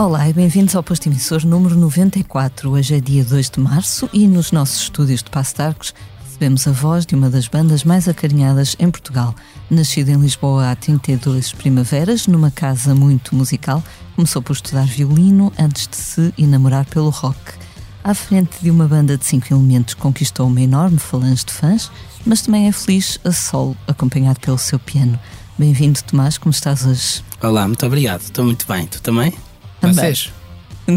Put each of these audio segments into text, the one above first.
Olá e bem-vindos ao posto emissor número 94. Hoje é dia 2 de março e nos nossos estúdios de Passo de Arcos recebemos a voz de uma das bandas mais acarinhadas em Portugal. Nascida em Lisboa há 32 primaveras, numa casa muito musical, começou por estudar violino antes de se enamorar pelo rock. À frente de uma banda de cinco elementos, conquistou uma enorme falange de fãs, mas também é feliz a solo, acompanhado pelo seu piano. Bem-vindo, Tomás, como estás hoje? Olá, muito obrigado. Estou muito bem. Tu também? Também. Vocês?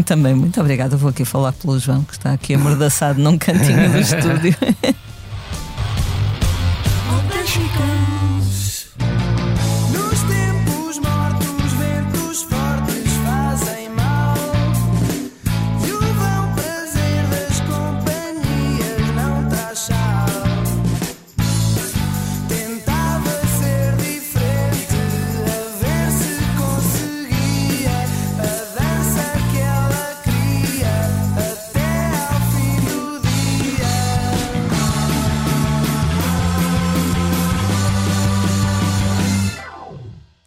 Também, muito obrigada. Vou aqui falar pelo João, que está aqui amordaçado num cantinho do estúdio. she.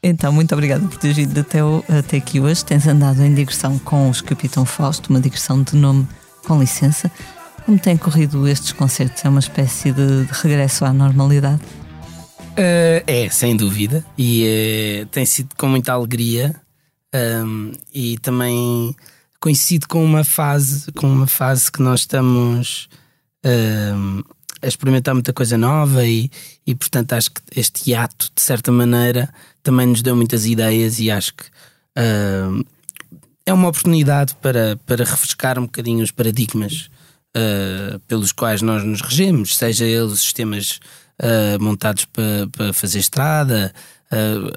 Então, muito obrigada por teres vindo até, até aqui hoje. Tens andado em digressão com os Capitão Fausto, uma digressão de nome com licença. Como têm corrido estes concertos? É uma espécie de, de regresso à normalidade? Uh, é, sem dúvida. E uh, tem sido com muita alegria um, e também coincide com uma fase, com uma fase que nós estamos um, a experimentar muita coisa nova e, e portanto acho que este hiato, de certa maneira, também nos deu muitas ideias e acho que uh, é uma oportunidade para, para refrescar um bocadinho os paradigmas uh, pelos quais nós nos regemos, seja eles sistemas uh, montados para, para fazer estrada,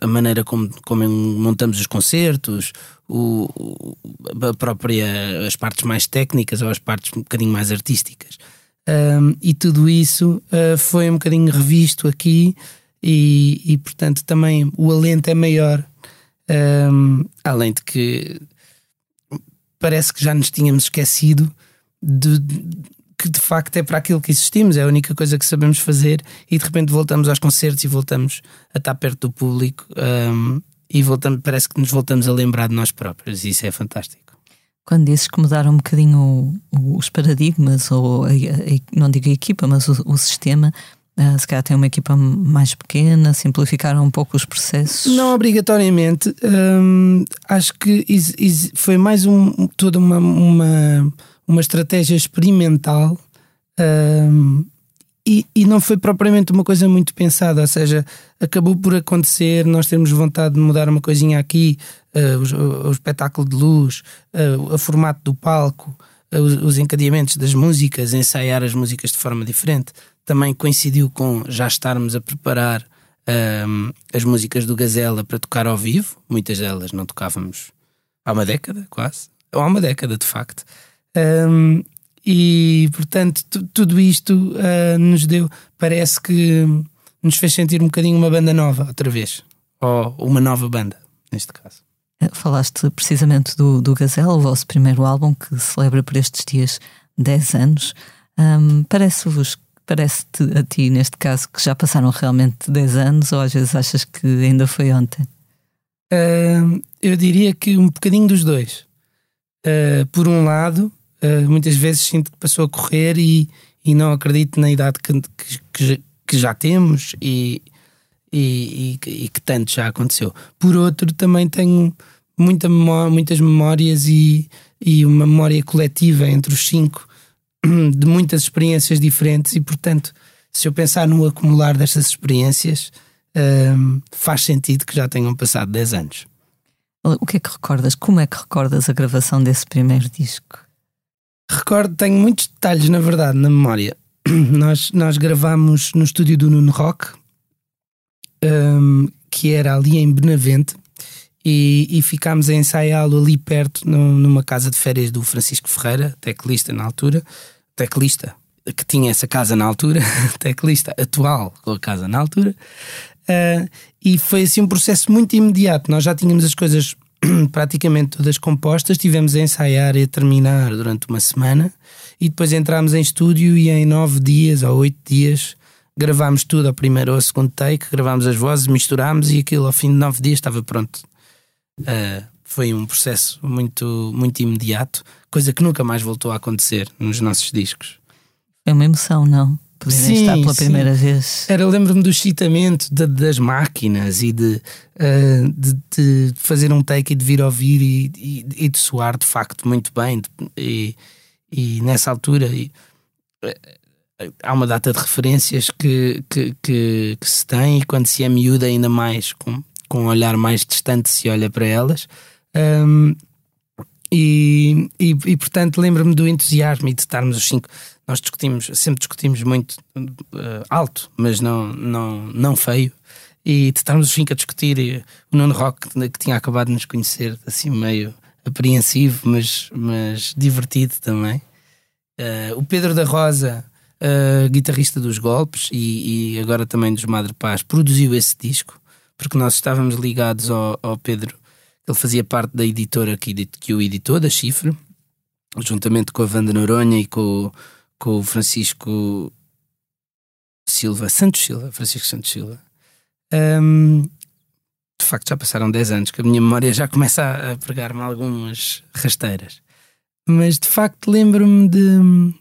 a maneira como, como montamos os concertos, o, a própria, as partes mais técnicas ou as partes um bocadinho mais artísticas. E tudo isso foi um bocadinho revisto aqui e, e portanto também o alento é maior. Um, além de que parece que já nos tínhamos esquecido de, de, que de facto é para aquilo que existimos, é a única coisa que sabemos fazer e de repente voltamos aos concertos e voltamos a estar perto do público um, e voltamos, parece que nos voltamos a lembrar de nós próprios e isso é fantástico. Quando dizes que mudaram um bocadinho os paradigmas, ou a, a, não digo a equipa, mas o, o sistema, Uh, se calhar tem uma equipa mais pequena, simplificaram um pouco os processos? Não obrigatoriamente. Um, acho que is, is, foi mais um, toda uma, uma, uma estratégia experimental um, e, e não foi propriamente uma coisa muito pensada. Ou seja, acabou por acontecer, nós temos vontade de mudar uma coisinha aqui, uh, o, o, espetáculo de luz, uh, o formato do palco. Os, os encadeamentos das músicas, ensaiar as músicas de forma diferente também coincidiu com já estarmos a preparar um, as músicas do Gazela para tocar ao vivo. Muitas delas não tocávamos há uma década, quase. Ou há uma década, de facto. Um, e, portanto, tudo isto uh, nos deu, parece que nos fez sentir um bocadinho uma banda nova, outra vez. Ou uma nova banda, neste caso. Falaste precisamente do, do Gazela, o vosso primeiro álbum, que celebra por estes dias 10 anos. Um, Parece-vos Parece-te a ti, neste caso, que já passaram realmente 10 anos ou às vezes achas que ainda foi ontem? Uh, eu diria que um bocadinho dos dois. Uh, por um lado, uh, muitas vezes sinto que passou a correr e, e não acredito na idade que, que, que já temos e, e, e, e, que tanto já aconteceu. Por outro, também tenho muita memória, muitas memórias e, e uma memória coletiva entre os cinco de muitas experiências diferentes e, portanto, se eu pensar no acumular destas experiências, um, faz sentido que já tenham passado 10 anos. O que é que recordas? Como é que recordas a gravação desse primeiro disco? Recordo, tenho muitos detalhes, na verdade, na memória. Nós, nós gravámos no estúdio do Nuno Rock, um, que era ali em Benavente, e, e ficámos a ensaiá-lo ali perto, no, numa casa de férias do Francisco Ferreira, teclista na altura, teclista que tinha essa casa na altura, teclista atual com a casa na altura, uh, e foi assim um processo muito imediato. Nós já tínhamos as coisas praticamente todas compostas, tivemos a ensaiar e a terminar durante uma semana e depois entramos em estúdio e em nove dias ou oito dias gravámos tudo ao primeiro ou ao segundo take, gravámos as vozes, misturámos e aquilo ao fim de nove dias estava pronto. Uh, foi um processo muito, muito imediato, coisa que nunca mais voltou a acontecer nos nossos discos. É uma emoção, não? Poderem sim, estar pela sim. primeira vez. Era, lembro-me do excitamento de, das máquinas e de, uh, de, de, fazer um take e de vir ouvir e, e, e de soar de facto muito bem. E, e nessa altura e, há uma data de referências que, que, que, que, se tem e quando se é miúda ainda mais, com, com um olhar mais distante se olha para elas. Um, e, e, e, portanto lembro-me do entusiasmo e de estarmos os cinco nós discutimos, sempre discutimos muito uh, alto, mas não, não, não feio. E de estarmos os cinco a discutir, e o Nuno Rock, que tinha acabado de nos conhecer, assim meio apreensivo, mas, mas divertido também. Uh, o Pedro da Rosa, uh, guitarrista dos Golpes e, e, agora também dos Madre Paz, produziu esse disco, porque nós estávamos ligados ao, ao Pedro, ele fazia parte da editora que, que o editou, da Chifre, juntamente com a Wanda Noronha e com com o Francisco Silva, Santos Silva, Francisco Santos Silva. Um, de facto, já passaram 10 anos que a minha memória já começa a, pregar-me algumas rasteiras. Mas de facto lembro-me de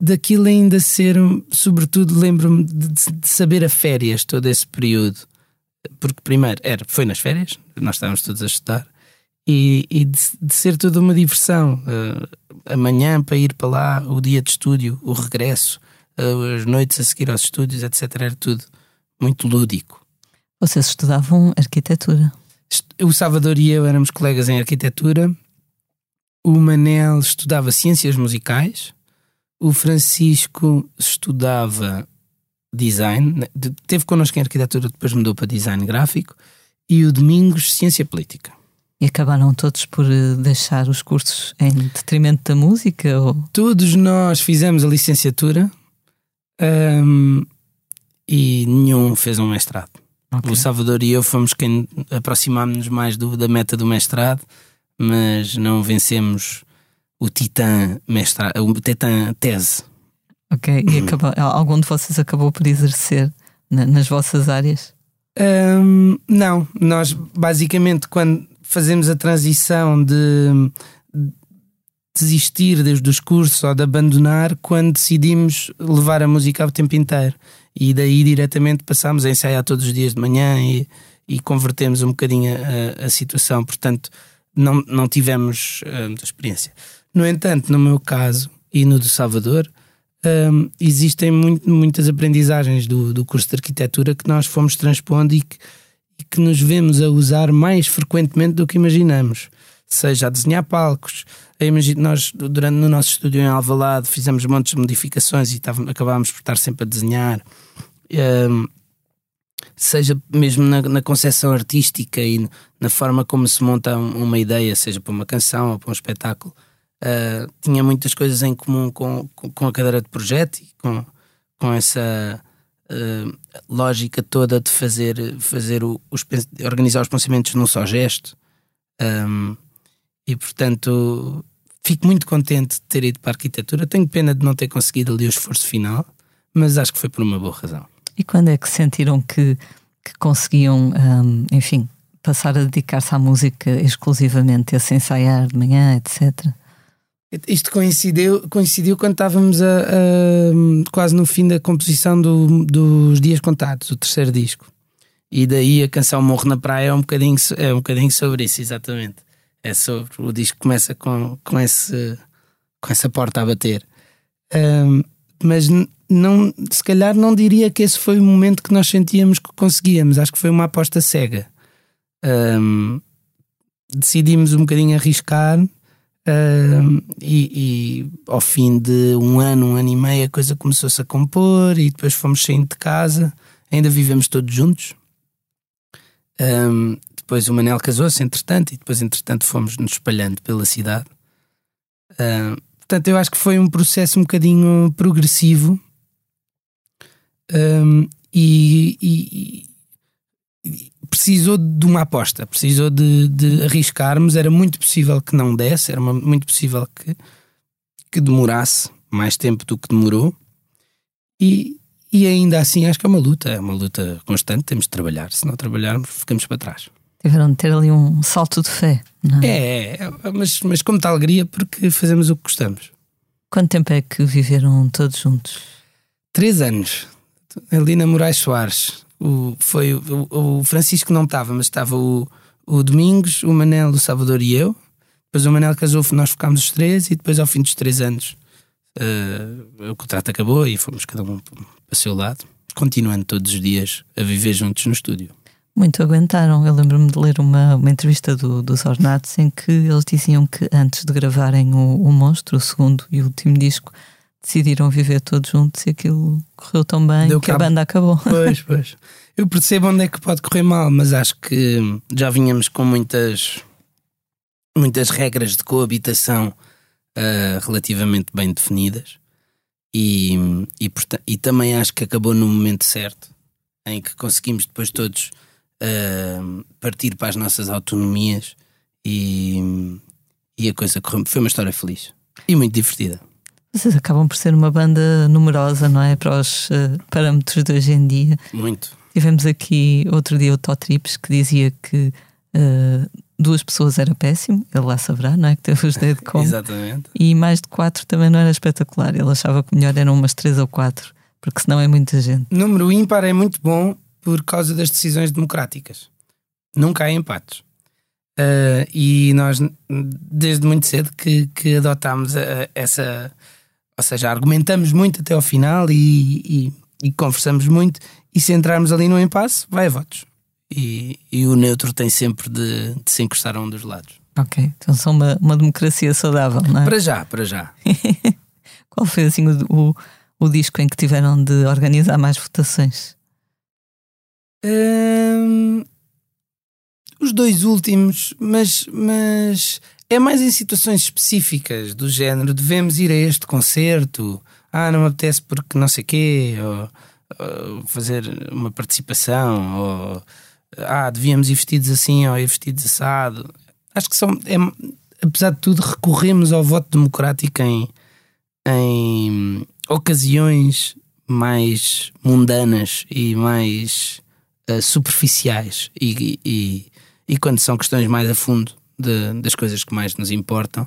daquilo ainda ser, sobretudo lembro-me de, de, saber a férias todo esse período. Porque primeiro era, foi nas férias, nós estávamos todos a estudar, e, e de, de, ser toda uma diversão. Uh, amanhã para ir para lá, o dia de estúdio, o regresso, uh, as noites a seguir aos estúdios, etc. Era tudo muito lúdico. Vocês estudavam arquitetura? O Salvador e eu éramos colegas em arquitetura. O Manel estudava ciências musicais. O Francisco estudava design. Né, teve connosco em arquitetura, depois mudou para design gráfico. E o Domingos, ciência política. E acabaram todos por eh, deixar os cursos em detrimento da música? Ou... Todos nós fizemos a licenciatura um, e nenhum fez um mestrado. Okay. O Salvador e eu fomos quem aproximámos-nos mais do, da meta do mestrado, mas não vencemos o Titã mestrado, o Titã tese. Ok, e acabou, algum de vocês acabou por exercer na, nas vossas áreas? Um, não, nós basicamente quando fazemos a transição de desistir desde os cursos ou de abandonar quando decidimos levar a música o tempo inteiro. E daí diretamente passámos a ensaiar todos os dias de manhã e, e convertemos um bocadinho a, a, situação. Portanto, não, não tivemos uh, muita experiência. No entanto, no meu caso e no do Salvador, um, existem muito, muitas aprendizagens do, do curso de arquitetura que nós fomos transpondo e que e que nos vemos a usar mais frequentemente do que imaginamos. Seja a desenhar palcos, a imagine, nós durante no nosso estúdio em Alvalade fizemos montes de modificações e acabámos por estar sempre a desenhar. Um, seja mesmo na, na concepção artística e na forma como se monta uma ideia, seja para uma canção ou para um espetáculo, uh, tinha muitas coisas em comum com, com, a cadeira de projeto e com, com essa uh, lógica toda de fazer, fazer o, os, organizar os pensamentos num só gesto. Um, e portanto fico muito contente de ter ido para a arquitetura. Tenho pena de não ter conseguido ali o esforço final, mas acho que foi por uma boa razão. E quando é que sentiram que, que conseguiam, um, enfim, passar a dedicar-se à música exclusivamente, a se ensaiar de manhã, etc? Isto coincidiu, coincidiu quando estávamos a, a, quase no fim da composição do, dos Dias Contados, o terceiro disco. E daí a canção Morro na Praia é um bocadinho, é um bocadinho sobre isso, exatamente. É sobre o disco começa com, com, esse, com essa porta a bater. Um, mas não, se calhar não diria que esse foi o momento que nós sentíamos que conseguíamos. Acho que foi uma aposta cega. Um, decidimos um bocadinho arriscar Uh, e, e, ao fim de um ano, um ano e meio, a coisa começou-se a compor e depois fomos saindo de casa, ainda vivemos todos juntos. Um, depois o Manel casou-se, entretanto, e depois, entretanto, fomos nos espalhando pela cidade. Portanto, eu acho que foi um processo um bocadinho progressivo um, e, e, e precisou de uma aposta, precisou de, de, arriscarmos. Era muito possível que não desse, era muito possível que, que demorasse mais tempo do que demorou. E, e ainda assim acho que é uma luta, é uma luta constante, temos de trabalhar. Se não trabalharmos, ficamos para trás. Tiveram de ter ali um salto de fé, não é? É, é mas, mas com muita alegria porque fazemos o que gostamos. Quanto tempo é que viveram todos juntos? Três anos. Ali na Moraes Soares. O, foi, o, o Francisco não estava, mas estava o, o Domingos, o Manel, o Salvador e eu. Depois o Manel casou, nós ficámos os três e depois ao fim dos três anos uh, o contrato acabou e fomos cada um para o seu lado, continuando todos os dias a viver juntos no estúdio. Muito aguentaram. Eu lembro-me de ler uma, uma entrevista do, dos Ornatos em que eles diziam que antes de gravarem o, o Monstro, o segundo e último disco, decidiram viver todos juntos e aquilo correu tão bem Deu que cabo. a banda acabou. Pois, pois. Eu percebo onde é que pode correr mal, mas acho que já vinhamos com muitas, muitas regras de coabitação uh, relativamente bem definidas e, e, e, também acho que acabou no momento certo em que conseguimos depois todos uh, partir para as nossas autonomias e, e a coisa correu. Foi uma história feliz e muito divertida. Vocês acabam por ser uma banda numerosa, não é? Para os uh, parâmetros de hoje em dia. Muito. Tivemos aqui outro dia o Totrips que dizia que uh, duas pessoas era péssimo, ele lá saberá, não é? Que teve os dedos com. Exatamente. E mais de quatro também não era espetacular. Ele achava que melhor eram umas três ou quatro, porque senão é muita gente. Número ímpar é muito bom por causa das decisões democráticas. Nunca há empates. Uh, e nós, desde muito cedo, que, que adotámos essa. Ou seja, argumentamos muito até ao final e, e, e conversamos muito. E se entrarmos ali no impasse, vai a votos e, e o neutro tem sempre de, de, se encostar a um dos lados. Ok, então são uma, uma democracia saudável, não é? Para já, para já. Qual foi assim o, o, o, disco em que tiveram de organizar mais votações? Hum, os dois últimos, mas, mas é mais em situações específicas do género. Devemos ir a este concerto. Ah, não me apetece porque não sei quê. Ou, ou fazer uma participação. Ou ah, devíamos ir vestidos assim ou ir vestidos assado. Acho que são, é, apesar de tudo, recorremos ao voto democrático em, em ocasiões mais mundanas e mais uh, superficiais e, e, e, quando são questões mais a fundo de, das coisas que mais nos importam,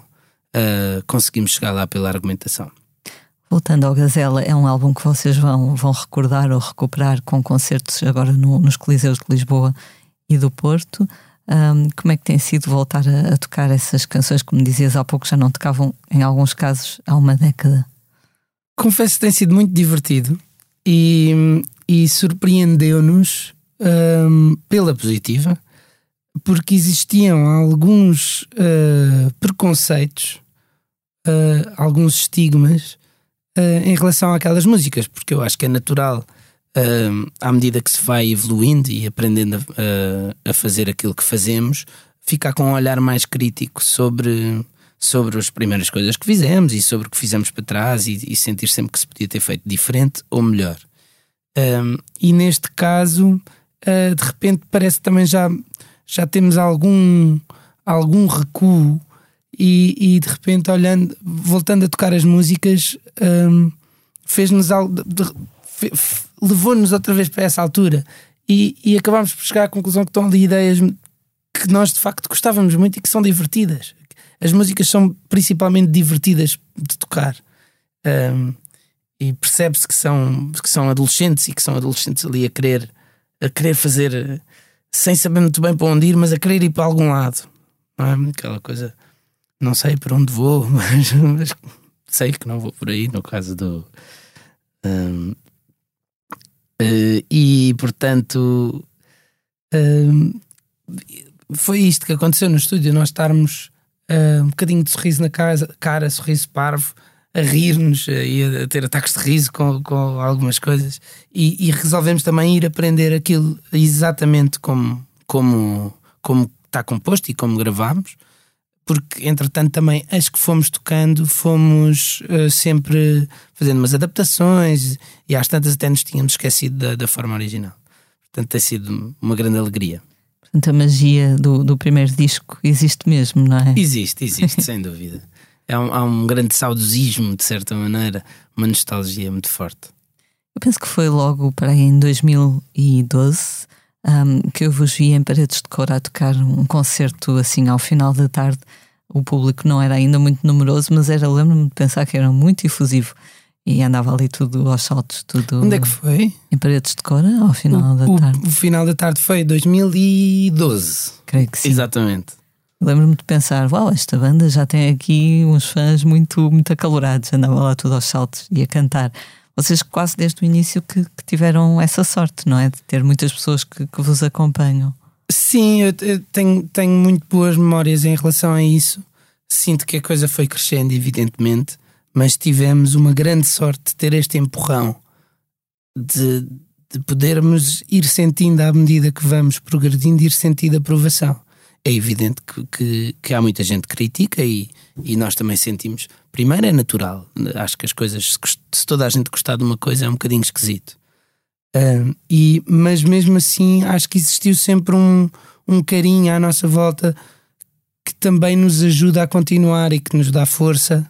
uh, conseguimos chegar lá pela argumentação. Voltando ao Gazela, é um álbum que vocês vão, vão recordar ou recuperar com concertos agora no, nos Coliseus de Lisboa e do Porto. Um, como é que tem sido voltar a, a, tocar essas canções, como dizias há pouco, já não tocavam em alguns casos há uma década? Confesso que tem sido muito divertido e, e surpreendeu-nos um, pela positiva, porque existiam alguns uh, preconceitos, uh, alguns estigmas uh, em relação àquelas músicas, porque eu acho que é natural, à medida que se vai evoluindo e aprendendo a, a, fazer aquilo que fazemos, ficar com um olhar mais crítico sobre, sobre as primeiras coisas que fizemos e sobre o que fizemos para trás e, e sentir sempre que se podia ter feito diferente ou melhor. E neste caso, de repente, parece também já, já temos algum, algum recuo e, e, de repente olhando, voltando a tocar as músicas, um, fez-nos levou-nos outra vez para essa altura e, e acabámos por chegar à conclusão que estão ali ideias que nós de facto gostávamos muito e que são divertidas. As músicas são principalmente divertidas de tocar. Um, e percebe-se que são, que são adolescentes e que são adolescentes ali a querer, a querer fazer sem saber muito bem para onde ir, mas a querer ir para algum lado. Não é? Aquela coisa não sei para onde vou, mas, mas, sei que não vou por aí, no caso do. Um, uh, eh, e portanto. Um, foi isto que aconteceu no estúdio, nós estarmos uh, um bocadinho de sorriso na cara, cara sorriso parvo, a rir-nos uh, e a ter ataques de riso com, com algumas coisas e, e, resolvemos também ir aprender aquilo exatamente como, como, como está composto e como gravámos porque entretanto também as que fomos tocando fomos uh, sempre fazendo umas adaptações e às tantas até nos tínhamos esquecido da, da, forma original. Portanto, tem sido uma grande alegria. Portanto, a magia do, do primeiro disco existe mesmo, não é? Existe, existe, sem dúvida. Há um, há um grande saudosismo, de certa maneira, uma nostalgia muito forte. Eu penso que foi logo para aí em 2012 um, que eu vos vi em Paredes de Cor a tocar um concerto assim ao final da tarde. O público não era ainda muito numeroso, mas era, lembro-me de pensar que era muito efusivo e andava ali tudo aos saltos. Tudo Onde é que foi? Em Paredes de Cor, ao final o, da o, tarde. O final da tarde foi 2012. Creio que sim. Exatamente. Lembro-me de pensar, uau, esta banda já tem aqui uns fãs muito, muito acalorados, andava lá tudo aos saltos e a cantar vocês quase desde o início que, que, tiveram essa sorte, não é? De ter muitas pessoas que, que vos acompanham. Sim, eu, tenho, tenho muito boas memórias em relação a isso. Sinto que a coisa foi crescendo, evidentemente, mas tivemos uma grande sorte de ter este empurrão de, de podermos ir sentindo à medida que vamos progredindo, ir sentindo aprovação. É evidente que, que, que há muita gente que critica e, e nós também sentimos. Primeiro é natural. Acho que as coisas, se toda a gente gostar de uma coisa, é um bocadinho esquisito. E, mas mesmo assim, acho que existiu sempre um, um carinho à nossa volta que também nos ajuda a continuar e que nos dá força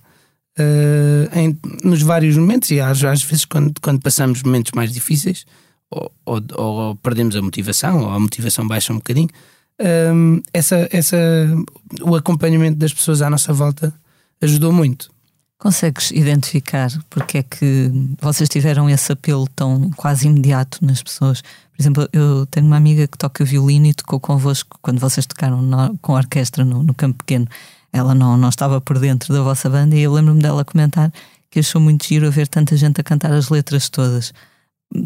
uh, em, nos vários momentos. E às, às vezes, quando, quando passamos momentos mais difíceis, ou, ou, ou, perdemos a motivação, ou a motivação baixa um bocadinho, um, essa, essa, o acompanhamento das pessoas à nossa volta ajudou muito. Consegues identificar porque é que vocês tiveram esse apelo tão quase imediato nas pessoas? Por exemplo, eu tenho uma amiga que toca violino e tocou convosco quando vocês tocaram no, com a orquestra no, no, Campo Pequeno. Ela não, não estava por dentro da vossa banda e eu lembro-me dela comentar que achou muito giro ver tanta gente a cantar as letras todas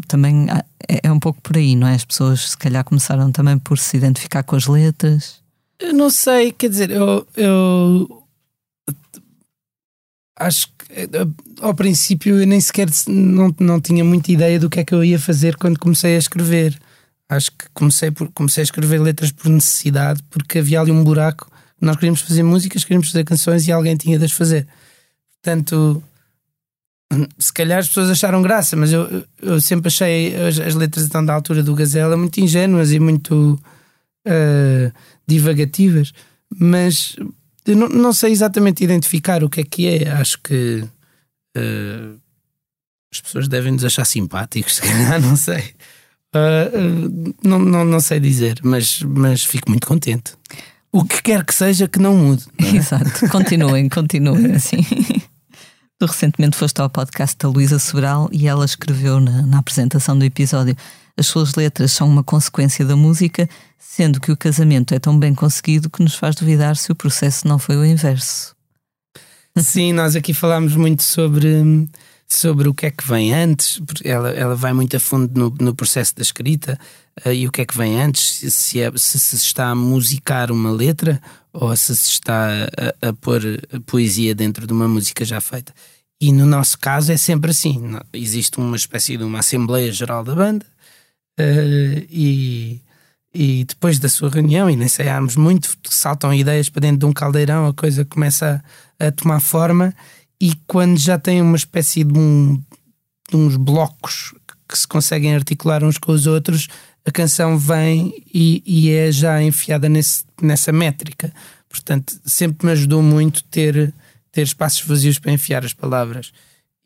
também é, é um pouco por aí, não é? As pessoas se calhar começaram também por se identificar com as letras. Eu não sei, quer dizer, eu, eu acho que eh, ao princípio eu nem sequer não, não tinha muita ideia do que é que eu ia fazer quando comecei a escrever. Acho que comecei, por, comecei a escrever letras por necessidade, porque havia ali um buraco. Nós queríamos fazer músicas, queríamos fazer canções e alguém tinha de as fazer. Portanto, se calhar as pessoas acharam graça, mas eu, eu sempre achei as, as letras então da altura do Gazela muito ingênuas e muito uh, divagativas, mas eu não, não, sei exatamente identificar o que é que é. Acho que uh, as pessoas devem nos achar simpáticos, se calhar, não sei. Uh, não, não, não sei dizer, mas, mas fico muito contente. O que quer que seja que não mude. Não é? Exato, continuem, continuem assim. Tu recentemente foste ao podcast da Luísa Sobral e ela escreveu na, na apresentação do episódio: As suas letras são uma consequência da música, sendo que o casamento é tão bem conseguido que nos faz duvidar se o processo não foi o inverso. Sim, nós aqui falámos muito sobre, sobre o que é que vem antes, ela, ela vai muito a fundo no, no processo da escrita uh, e o que é que vem antes, se, é, se, se está a musicar uma letra ou se se está a, a pôr a poesia dentro de uma música já feita. E no nosso caso é sempre assim: existe uma espécie de uma Assembleia Geral da banda uh, e, e depois da sua reunião, e ensaiarmos muito, saltam ideias para dentro de um caldeirão, a coisa começa a, a tomar forma. E quando já tem uma espécie de, um, de uns blocos que se conseguem articular uns com os outros, a canção vem e, e é já enfiada nesse, nessa métrica. Portanto, sempre me ajudou muito ter, ter espaços vazios para enfiar as palavras.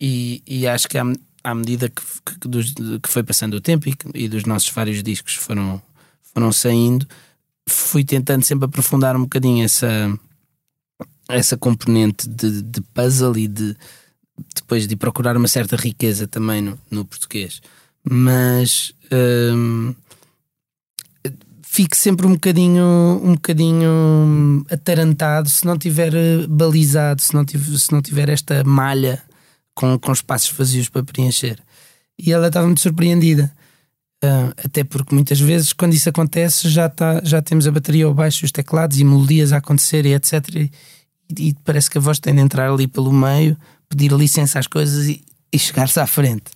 E, e acho que à, à medida que, que, dos, que, foi passando o tempo e, e, dos nossos vários discos foram, foram saindo, fui tentando sempre aprofundar um bocadinho essa, essa componente de, de puzzle e de depois de procurar uma certa riqueza também no, no português. Mas. Hum, fique sempre um bocadinho, um bocadinho atarantado se não tiver balizado, se não tiver, se não tiver esta malha com, com espaços vazios para preencher. E ela estava muito surpreendida. Uh, até porque muitas vezes, quando isso acontece, já, tá, já temos a bateria ao baixo, os teclados e melodias a acontecer e etc. e, parece que a voz tem de entrar ali pelo meio, pedir licença às coisas e, e chegar-se à frente.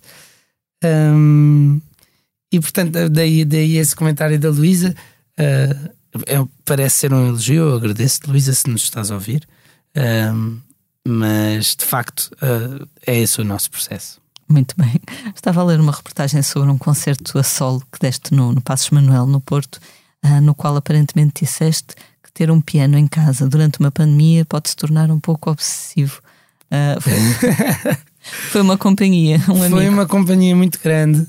Um, e portanto, daí, daí esse comentário da Luísa Uh, é, parece ser um elogio, eu agradeço-te, Luísa, se nos estás a ouvir. Uh, mas de facto uh, é esse o nosso processo. Muito bem. Estava a ler uma reportagem sobre um concerto a solo que deste no, no Passos Manuel, no Porto. uh, no qual aparentemente disseste ter um piano em casa durante uma pandemia pode se tornar um pouco obsessivo. Uh, foi, foi, uma companhia, um foi amigo. Uma companhia muito grande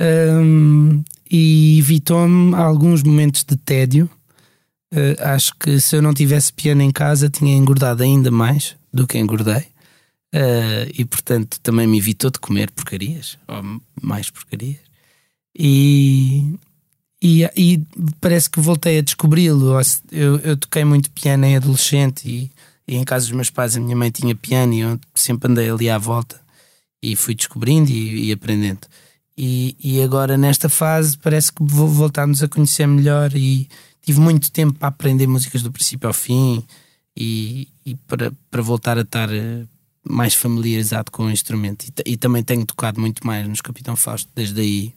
um, e evitou-me alguns momentos de tédio. Uh, acho que se eu não tivesse piano em casa tinha engordado ainda mais do que engordei. Uh, e portanto também me evitou de comer porcarias, ou mais porcarias. E, e, e parece que voltei a descobri-lo. Eu, eu, toquei muito piano em adolescente e, e, em casa dos meus pais a minha mãe tinha piano e eu sempre andei ali à volta e fui descobrindo e, e aprendendo. E, e, agora nesta fase parece que voltámos a conhecer melhor e tive muito tempo para aprender músicas do princípio ao fim e, e para, para voltar a estar eh, mais familiarizado com o instrumento. E, e também tenho tocado muito mais nos Capitão Fausto, desde aí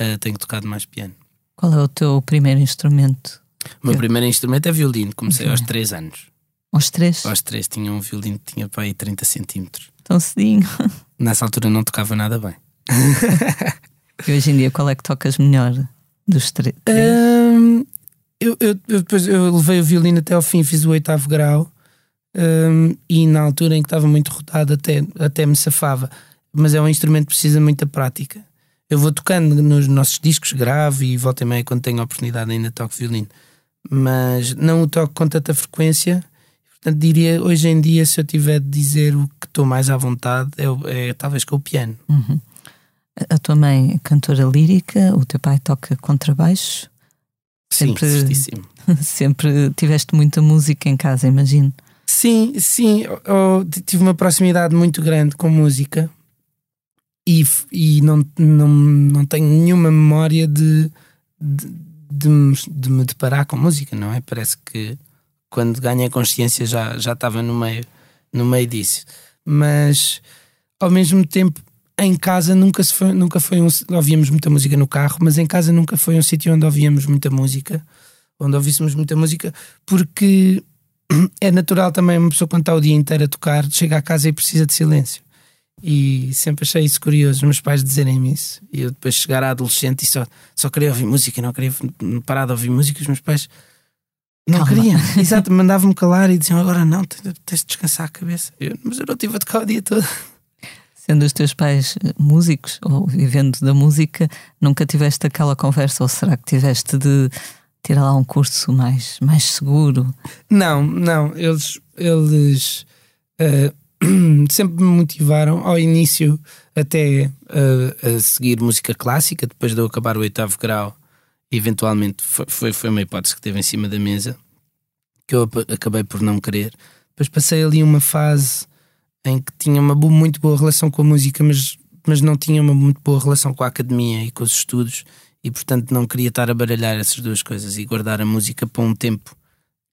uh, tenho tocado mais piano. Qual é o teu primeiro instrumento? O meu primeiro instrumento é violino, comecei uhum. aos 3 anos. Aos 3? Aos 3, tinha um violino que tinha para aí 30 centímetros. Tão cedinho. Nessa altura não tocava nada bem. e hoje em dia qual é que tocas melhor dos três? Um, eu, eu, eu, depois eu levei o violino até ao fim, fiz o oitavo grau um, e na altura em que estava muito rodado até, até me safava. Mas é um instrumento que precisa muita prática. Eu vou tocando nos nossos discos, grave e volta e meia quando tenho a oportunidade ainda toco violino. Mas não o toco com tanta frequência. Portanto, diria hoje em dia, se eu tiver de dizer o que estou mais à vontade, é, é talvez com o piano. Uhum. A tua mãe é cantora lírica, o teu pai toca contrabaixo. Sempre, Sim, sempre tiveste muita música em casa, imagino. Sim, sim, eu, eu tive uma proximidade muito grande com música e, e não, não, não tenho nenhuma memória de, de, de, de me deparar com música, não é? Parece que quando ganhei consciência já, já estava no meio, no meio disso. Mas ao mesmo tempo em casa nunca, se foi, nunca foi um. Ouvíamos muita música no carro, mas em casa nunca foi um sítio onde ouvíamos muita música, onde ouvíssemos muita música, porque é natural também uma pessoa quando está o dia inteiro a tocar, chega à casa e precisa de silêncio. E sempre achei isso curioso, os meus pais dizerem-me isso. E eu depois chegar à adolescente e só, só queria ouvir música, não queria parar de ouvir música. Os meus pais não Calma. queriam, exato, mandavam-me calar e diziam agora não, tens de descansar a cabeça. Eu, mas eu não estive a tocar o dia todo. Sendo os teus pais músicos ou vivendo da música, nunca tiveste aquela conversa ou será que tiveste de ter lá um curso mais, mais seguro? Não, não. Eles, eles uh, sempre me motivaram ao início até uh, a seguir música clássica, depois de eu acabar o oitavo grau. Eventualmente foi, foi, foi uma hipótese que teve em cima da mesa que eu acabei por não querer. Depois passei ali uma fase em que tinha uma muito boa relação com a música, mas, mas não tinha uma muito boa relação com a academia e com os estudos e portanto não queria estar a baralhar essas duas coisas e guardar a música para um tempo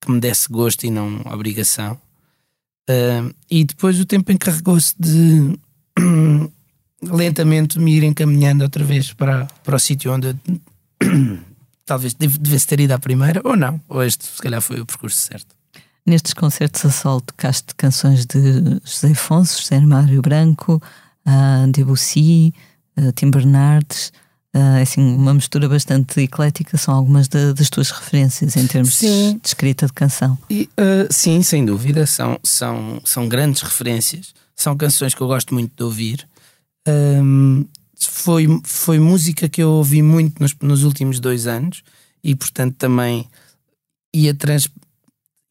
que me desse gosto e não obrigação. E depois o tempo encarregou-se de lentamente me ir encaminhando outra vez para, para o sítio onde talvez devesse ter ido à primeira, ou não, ou este se calhar foi o percurso certo. Nestes concertos a sol tocaste canções de José Afonso, José Mário Branco, uh, Debussy, uh, Tim Bernardes. Uh, assim, uma mistura bastante eclética, são algumas de, das tuas referências em termos de, de, escrita de canção. E, uh, sim, sem dúvida, são, são, são grandes referências, são canções que eu gosto muito de ouvir. Um, foi, foi música que eu ouvi muito nos, nos últimos dois anos e, portanto, também ia, trans,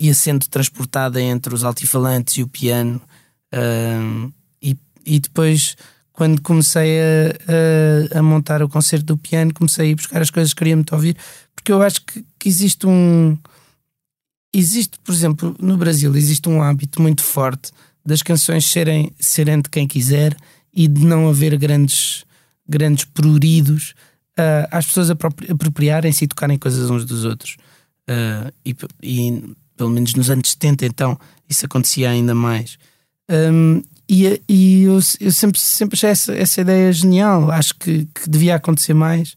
ia sendo transportada entre os altifalantes e o piano. Um, e, e depois quando comecei a, a, a, montar o concerto do piano, comecei a ir buscar as coisas que queria muito ouvir, porque eu acho que, que, existe um. Existe, por exemplo, no Brasil, existe um hábito muito forte das canções serem, serem de quem quiser e de não haver grandes, grandes pruridos uh, às pessoas apropriarem-se e tocarem coisas uns dos outros. Uh, e, e, pelo menos nos anos 70, então, isso acontecia ainda mais. Um, e, e eu, eu, sempre, sempre achei essa, essa ideia genial. Acho que, que devia acontecer mais.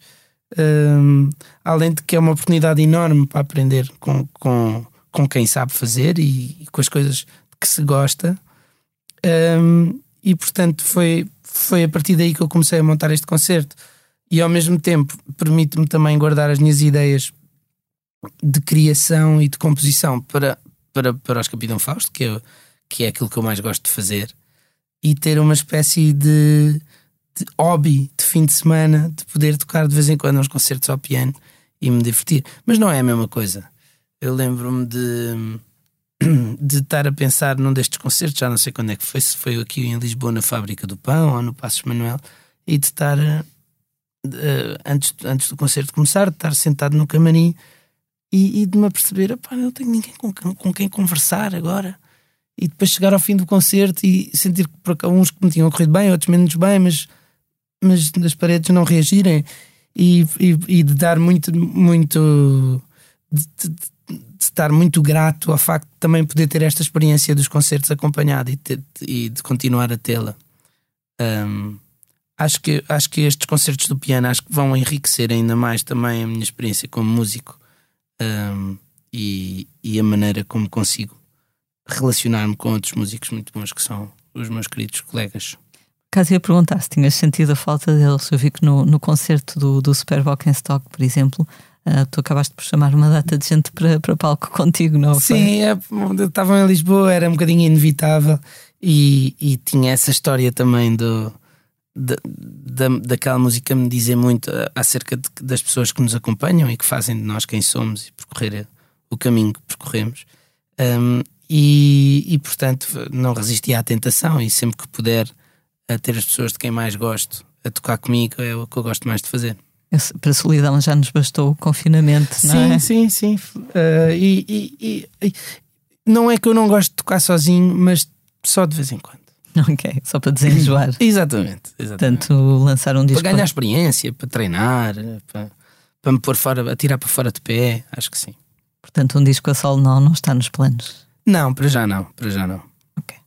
Um, além de que é uma oportunidade enorme para aprender com, com, com quem sabe fazer e, e com as coisas que se gosta. Um, e portanto foi, foi a partir daí que eu comecei a montar este concerto. E ao mesmo tempo permite-me também guardar as minhas ideias de criação e de composição para, para, para os Capitão Fausto, que é, que é aquilo que eu mais gosto de fazer, e ter uma espécie de, de hobby de fim de semana de poder tocar de vez em quando uns concertos ao piano e me divertir. Mas não é a mesma coisa. Eu lembro-me de, de estar a pensar num destes concertos, já não sei quando é que foi, se foi aqui em Lisboa na Fábrica do Pão ou no Passos Manuel, e de estar uh, antes, antes do concerto começar, de estar sentado no camarim e, e de me aperceber, não tenho ninguém com, com quem conversar agora. E depois chegar ao fim do concerto e sentir que uns que me tinham corrido bem, outros menos bem, mas, mas as paredes não reagirem e, e, e de dar muito, muito de, de, de, estar muito grato ao facto de também poder ter esta experiência dos concertos acompanhado e, ter, e de continuar a tê-la. Um, acho, que, acho que estes concertos do piano acho que vão enriquecer ainda mais também a minha experiência como músico um, e, e a maneira como consigo relacionar-me com outros músicos muito bons que são os meus queridos colegas. Caso ia perguntar se tinhas sentido a falta deles, eu vi que no, no concerto do, do Super Stock, por exemplo, uh, tu acabaste por chamar uma data de gente para, para palco contigo, não Sim, é, estavam em Lisboa, era um bocadinho inevitável e, e tinha essa história também do, da, da, daquela música me dizer muito acerca de, das pessoas que nos acompanham e que fazem de nós quem somos e percorrer o caminho que percorremos. Um, e, e, portanto não resisti à tentação e sempre que puder a ter as pessoas de quem mais gosto a tocar comigo é o que eu gosto mais de fazer. Para a solidão já nos bastou o confinamento, não sim, é? Sim, sim, sim. Uh, e, e, e, não é que eu não gosto de tocar sozinho, mas só de vez em quando. Ok, só para desenjoar. exatamente, exatamente. Portanto, lançar um disco. Para ganhar experiência, para treinar, para, para me pôr fora, a tirar para fora de pé, acho que sim. Portanto, um disco a solo não, não está nos planos. Não, para já não, para já não. Ok.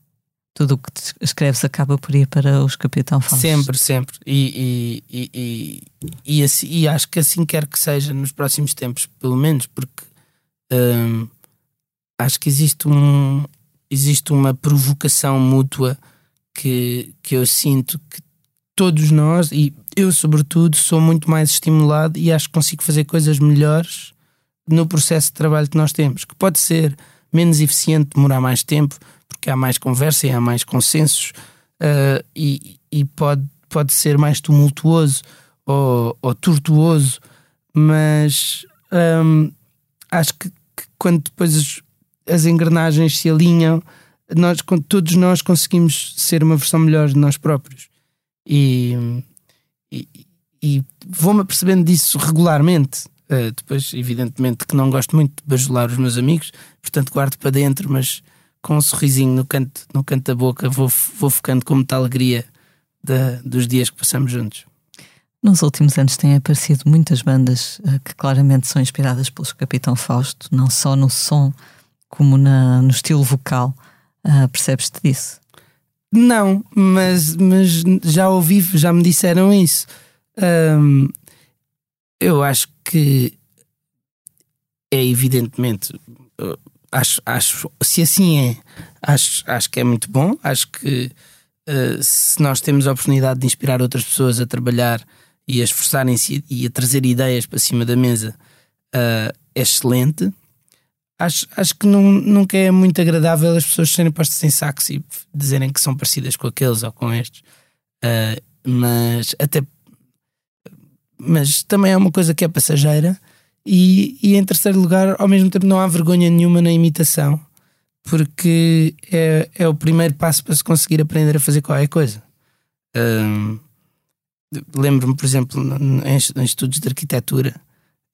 Tudo o que escreves acaba por ir para os Capitão Fausto. Sempre, sempre. E, e, e, e, e, assim, e, acho que assim quer que seja nos próximos tempos, pelo menos, porque hum, acho que existe, um, existe uma provocação mútua que, que eu sinto que todos nós, e eu sobretudo, sou muito mais estimulado e acho que consigo fazer coisas melhores no processo de trabalho que nós temos, que pode ser menos eficiente, demorar mais tempo, porque há mais conversa e há mais consensos, uh, e, e pode, pode ser mais tumultuoso ou, ou tortuoso, mas um, acho que, que, quando depois as, as, engrenagens se alinham, nós, todos nós conseguimos ser uma versão melhor de nós próprios. E, e, e vou-me apercebendo disso regularmente. Uh, depois, evidentemente, que não gosto muito de bajular os meus amigos, portanto, guardo para dentro, mas com um sorrisinho no canto, no canto da boca, vou, vou focando com muita alegria de, dos dias que passamos juntos. Nos últimos anos têm aparecido muitas bandas uh, que claramente são inspiradas pelos Capitão Fausto, não só no som, como na, no estilo vocal. Uh, Percebes-te disso? Não, mas, mas já ouvi, já me disseram isso. Um, eu acho que é evidentemente, acho, acho, se assim é, acho, acho que é muito bom. Acho que uh, se nós temos a oportunidade de inspirar outras pessoas a trabalhar e a esforçarem-se e a trazer ideias para cima da mesa, uh, é excelente. Acho, acho que não, nunca é muito agradável as pessoas serem postas em sacos e dizerem que são parecidas com aqueles ou com estes. Uh, mas até mas também é uma coisa que é passageira. E, e em terceiro lugar, ao mesmo tempo, não há vergonha nenhuma na imitação, porque é, é o primeiro passo para se conseguir aprender a fazer qualquer coisa. Um, Lembro-me, por exemplo, em, estudos de arquitetura,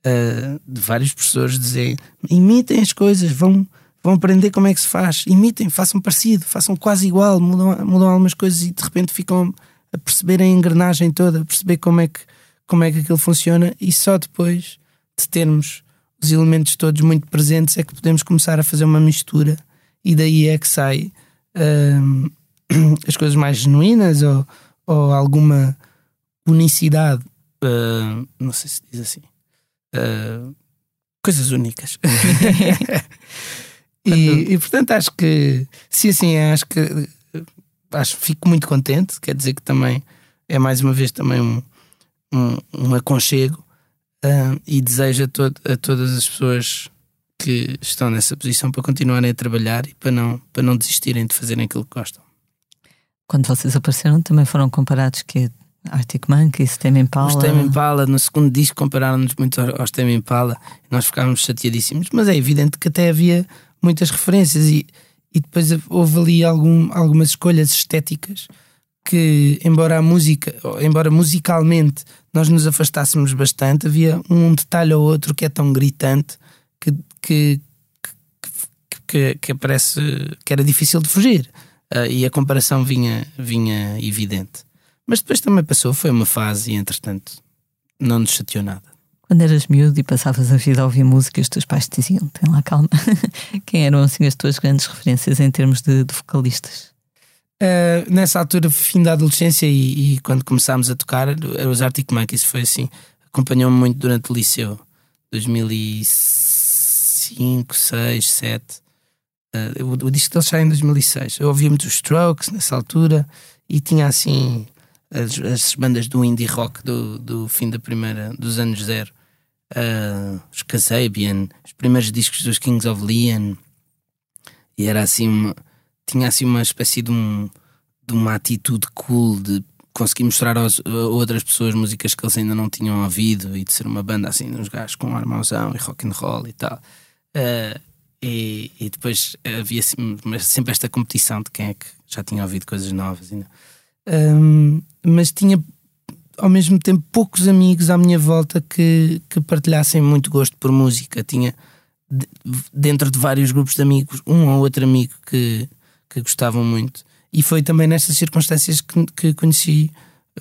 uh, de vários professores dizerem: imitem as coisas, vão, vão aprender como é que se faz, imitem, façam parecido, façam quase igual, mudam, mudam algumas coisas e de repente ficam a perceber a engrenagem toda, a perceber como é que como é que aquilo funciona e só depois de termos os elementos todos muito presentes é que podemos começar a fazer uma mistura e daí é que sai uh, as coisas mais genuínas ou, ou alguma unicidade, uh, não sei se diz assim, uh, coisas únicas. e, e, portanto acho que se assim é, acho que acho fico muito contente, quer dizer que também é mais uma vez também um um, um aconchego uh, e desejo a, to a todas as pessoas que estão nessa posição para continuarem a trabalhar e para não, para não desistirem de fazerem aquilo que gostam. Quando vocês apareceram, também foram comparados que Arctic Monkeys, Tame Impala. Os Tame Impala, no segundo disco, compararam-nos muito aos Tame Impala nós ficávamos chateadíssimos. Mas é evidente que até havia muitas referências e, e depois houve ali algum, algumas escolhas estéticas que, embora a música, embora musicalmente nós nos afastássemos bastante, havia um detalhe ou outro que é tão gritante que, que, que, que, que era difícil de fugir. Uh, e a comparação vinha, vinha evidente. Mas depois também passou, foi uma fase e entretanto não nos chateou nada. Quando eras miúdo e passavas a vida a ouvir música, os teus pais te diziam: tem lá calma. Quem eram assim as tuas grandes referências em termos de, de vocalistas? Uh, nessa altura, fim da adolescência e, e, quando começámos a tocar, os Arctic Monkeys foi assim, acompanhou-me muito durante o liceu, 2005, 6, 7. Uh, o, o disco deles sai em 2006. Eu ouvia muito os Strokes nessa altura e tinha assim as, as bandas do indie rock do, do fim da primeira, dos anos zero. Uh, os Kasabian, os primeiros discos dos Kings of Leon. E era assim uma, tinha assim uma espécie de, um, de uma atitude cool de conseguir mostrar aos, a outras pessoas músicas que eles ainda não tinham ouvido e de ser uma banda assim, uns gajos com armauzão e rock and roll e tal. Uh, e, e, depois havia sempre esta competição de quem é que já tinha ouvido coisas novas. Um, mas tinha ao mesmo tempo poucos amigos à minha volta que, que partilhassem muito gosto por música. Tinha dentro de vários grupos de amigos um ou outro amigo que, que gostavam muito. E foi também nestas circunstâncias que, que conheci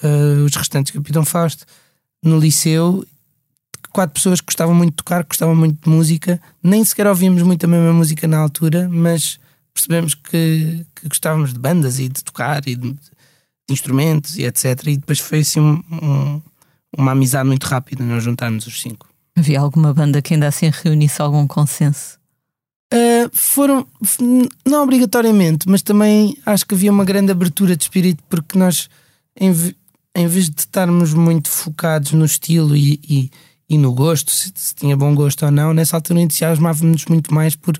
uh, os restantes Capitão Fausto. No liceu, quatro pessoas que gostavam muito de tocar, gostavam muito de música. Nem sequer ouvíamos muito a mesma música na altura, mas percebemos que, que gostávamos de bandas e de tocar e de, instrumentos e etc. E depois foi assim um, um, uma amizade muito rápida, nós juntarmos os cinco. Havia alguma banda que ainda assim reunisse algum consenso? Uh, foram, não obrigatoriamente, mas também acho que havia uma grande abertura de espírito porque nós, em, em vez de estarmos muito focados no estilo e, e, e no gosto, se, se, tinha bom gosto ou não, nessa altura entusiasmávamos muito mais por,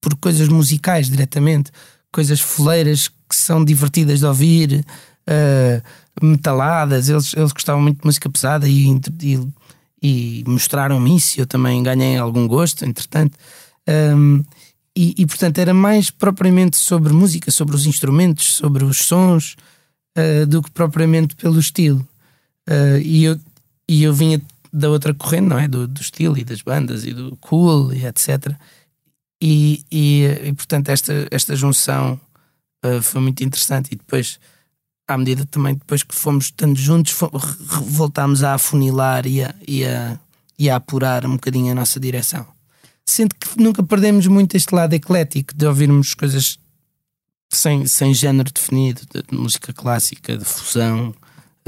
por coisas musicais diretamente, coisas foleiras que são divertidas de ouvir, uh, metaladas. Eles, eles gostavam muito de música pesada e, e, e mostraram-me isso. Eu também ganhei algum gosto, entretanto. Um, e, e, portanto era mais propriamente sobre música, sobre os instrumentos, sobre os sons, uh, do que propriamente pelo estilo. Uh, e, eu, e eu vinha da outra corrente, não é? Do, do estilo e das bandas e do cool e etc. E, e, e portanto esta, esta junção uh, foi muito interessante. E depois, à medida também depois que fomos estando juntos, fomos, voltámos a afunilar e a, e, a, e a apurar um bocadinho a nossa direção. Sendo que nunca perdemos muito este lado eclético de ouvirmos coisas sem, sem género definido, de, de música clássica, de fusão,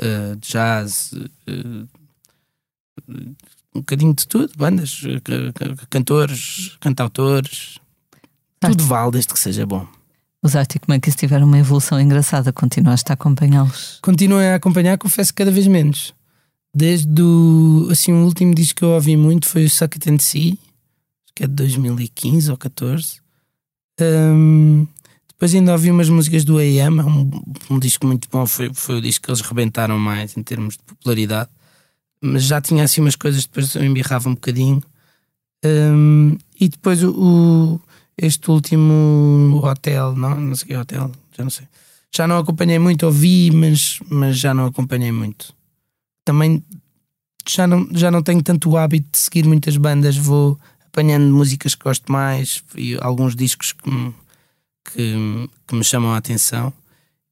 uh, de jazz, uh, um bocadinho de tudo, bandas, cantores, cantautores, tudo vale desde que seja bom. Os Arctic Monkeys tiveram uma evolução engraçada, continuaste a acompanhá-los? Continuo a acompanhar, confesso cada vez menos. Desde o, assim, o último disco que eu ouvi muito foi o Suck It and See, que é de 2015 ou 14. Um, depois ainda ouvi umas músicas do AM, um, um disco muito bom, foi, foi o disco que eles rebentaram mais em termos de popularidade. Mas já tinha assim umas coisas, depois eu embirrava um bocadinho. Um, e depois o, o este último hotel, não, não sei que hotel, já não sei. Já não acompanhei muito, ouvi, mas, mas já não acompanhei muito. Também já não, já não tenho tanto hábito de seguir muitas bandas, vou apanhando músicas que gosto mais e alguns discos que me, que, que me chamam a atenção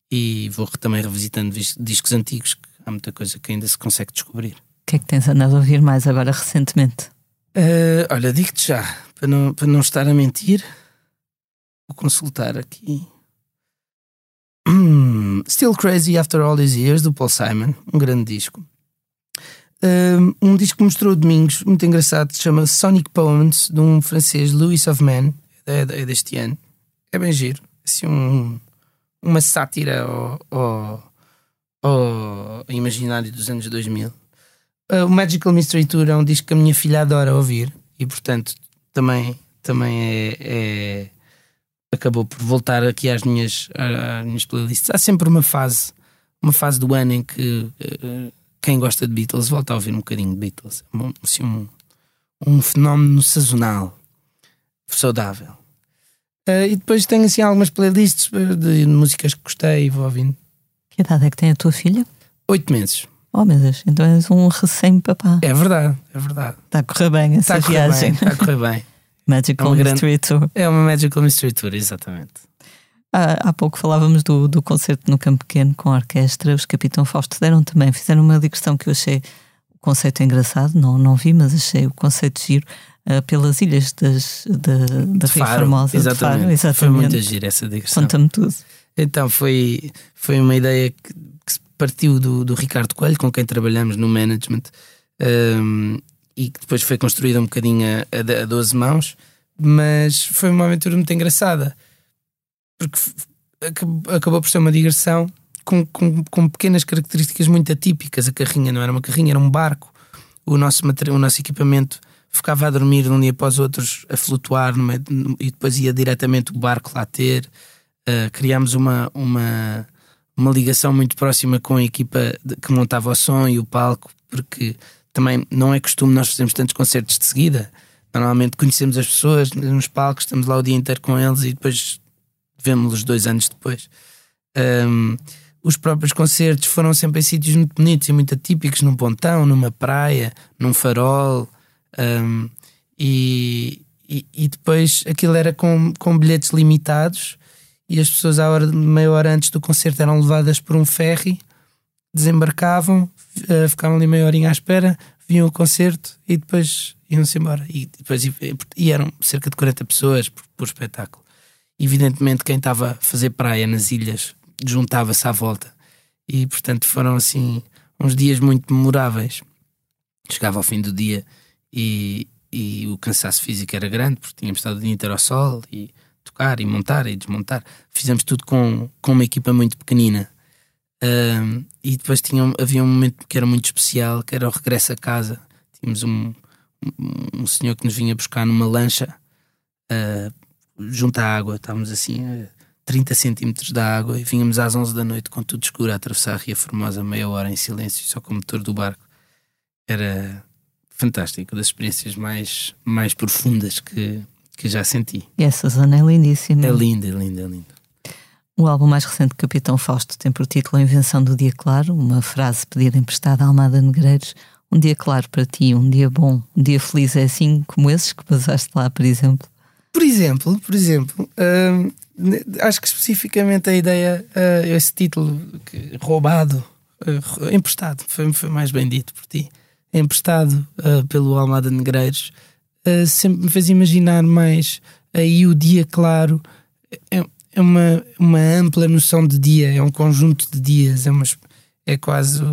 e vou também revisitando discos antigos, que há muita coisa que ainda se consegue descobrir. O que é que tens andado a ouvir mais agora recentemente? Uh, olha, digo-te já, para não, para não estar a mentir, vou consultar aqui. Still Crazy After All These Years, do Paul Simon, um grande disco. Um, disco que mostrou domingos, muito engraçado, chama Sonic Poems, de um francês, Louis of Man, é, é deste ano. É bem giro. Assim, um, uma sátira ao, ao, ao imaginário dos anos 2000. o Magical Mystery Tour é um disco que a minha filha adora ouvir e, portanto, também, também é, é acabou por voltar aqui às minhas, às minhas playlists. Há sempre uma fase, uma fase do ano em que uh, quem gosta de Beatles volta a ouvir um bocadinho de Beatles. Assim, um, um fenómeno sazonal, saudável. Uh, e depois tenho assim algumas playlists de músicas que gostei e vou ouvindo. Que idade é que tem a tua filha? Oito meses. Oh meu Deus, então és um recém-papá. É verdade, é verdade. Está a correr bem essa Está viagem. Está a correr bem. Magical é Mystery grande... Tour. É uma Magical Mystery Tour, exatamente. Há, há pouco falávamos do, do concerto no Campo Pequeno com a orquestra. Os Capitão Fausto deram também, fizeram uma digressão que eu achei o conceito engraçado, não, não vi, mas achei o conceito giro. Uh, pelas ilhas das, da, da Ria Formosa. Exatamente. Faro, exatamente. Foi muito giro essa digressão. Conta-me tudo. Então, foi, foi uma ideia que, que partiu do, do Ricardo Coelho, com quem trabalhamos no management. Um, e que depois foi construída um bocadinho a, a 12 mãos, mas foi uma aventura muito engraçada porque acabou por ser uma digressão com, com, com, pequenas características muito atípicas. A carrinha não era uma carrinha, era um barco. O nosso, o nosso equipamento ficava a dormir de um dia após outros, a flutuar e depois ia diretamente o barco lá ter. Uh, criámos uma, uma, uma ligação muito próxima com a equipa que montava o som e o palco, porque também não é costume nós fazermos tantos concertos de seguida. Normalmente conhecemos as pessoas nos palcos, estamos lá o dia inteiro com eles e depois vemos-los dois anos depois. Um, os próprios concertos foram sempre em sítios muito bonitos e muito atípicos, num pontão, numa praia, num farol. Um, e, e, e, depois aquilo era com, com bilhetes limitados e as pessoas, à hora, meia hora antes do concerto, eram levadas por um ferry desembarcavam, uh, ficavam ali meia horinha à espera, viam o concerto e depois iam-se embora. E, depois, e, e, eram cerca de 40 pessoas por, por espetáculo. Evidentemente, quem estava a fazer praia nas ilhas juntava-se à volta. E, portanto, foram assim uns dias muito memoráveis. Chegava ao fim do dia e, e o cansaço físico era grande, porque tínhamos estado o dia inteiro ao sol e tocar e montar e desmontar. Fizemos tudo com, com uma equipa muito pequenina Uh, e depois tinha, havia um momento que era muito especial, que era o regresso a casa. Tínhamos um, um, um senhor que nos vinha buscar numa lancha uh, junto à água. Estávamos assim a 30 centímetros da água e vínhamos às 11 da noite com tudo escuro a atravessar a Ria Formosa meia hora em silêncio, só com o motor do barco. Era fantástico, das experiências mais, mais profundas que, que já senti. E essa zona é lindíssima. É linda, é linda, é linda. O álbum mais recente de Capitão Fausto tem por título A Invenção do Dia Claro, uma frase pedida emprestada à Almada Negreiros. Um dia claro para ti, um dia bom, um dia feliz é assim como esses que passaste lá, por exemplo? Por exemplo, por exemplo, hum, acho que especificamente a ideia, uh, esse título que, roubado, uh, emprestado, foi, foi mais bem dito por ti, emprestado uh, pelo Almada Negreiros, sempre me fez imaginar mais aí o dia claro. É, é uma, uma ampla noção de dia, é um conjunto de dias, é, uma, é quase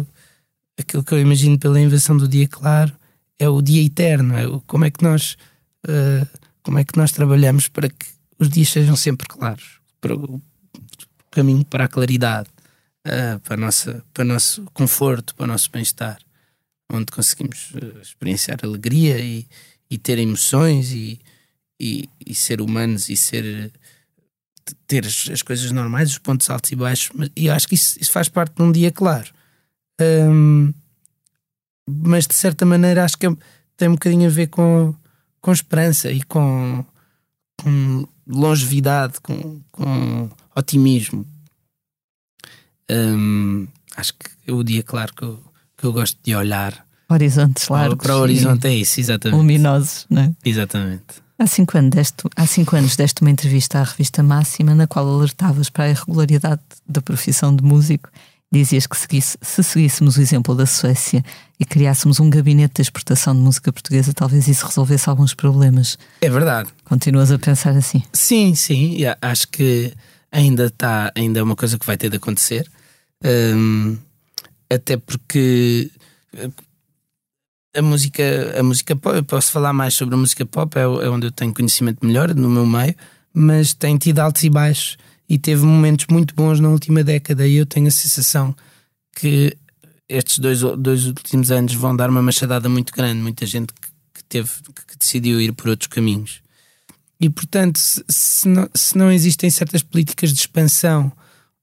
aquilo que eu imagino pela invenção do dia claro, é o dia eterno, é o, como é que nós uh, como é que nós trabalhamos para que os dias sejam sempre claros, para o caminho para a claridade, uh, para, a nossa, para o nosso conforto, para o nosso bem-estar, onde conseguimos uh, experienciar alegria e, e ter emoções e, e, e ser humanos e ser ter as, as, coisas normais, os pontos altos e baixos, mas, e acho que isso, isso, faz parte de um dia claro. Mas de certa maneira acho que tem um bocadinho a ver com, com esperança e com, com longevidade, com, com otimismo. Um, acho que é o dia claro que eu, que eu gosto de olhar. Horizontes largos. Para o horizonte é isso, exatamente. Luminosos, não é? Exatamente. Há cinco, anos deste, há cinco anos deste uma entrevista à revista Máxima na qual alertavas para a irregularidade da profissão de músico. Dizias que seguisse, se seguíssemos o exemplo da Suécia e criássemos um gabinete de exportação de música portuguesa, talvez isso resolvesse alguns problemas. É verdade. Continuas a pensar assim? Sim, sim. Acho que ainda está, ainda é uma coisa que vai ter de acontecer. Um, até porque a música, a música pop, eu posso falar mais sobre a música pop, é, é onde eu tenho conhecimento melhor no meu meio, mas tem tido altos e baixos e teve momentos muito bons na última década e eu tenho a sensação que estes dois, dois últimos anos vão dar uma machadada muito grande. Muita gente que, teve, que decidiu ir por outros caminhos. E, portanto, se, não, se não existem certas políticas de expansão,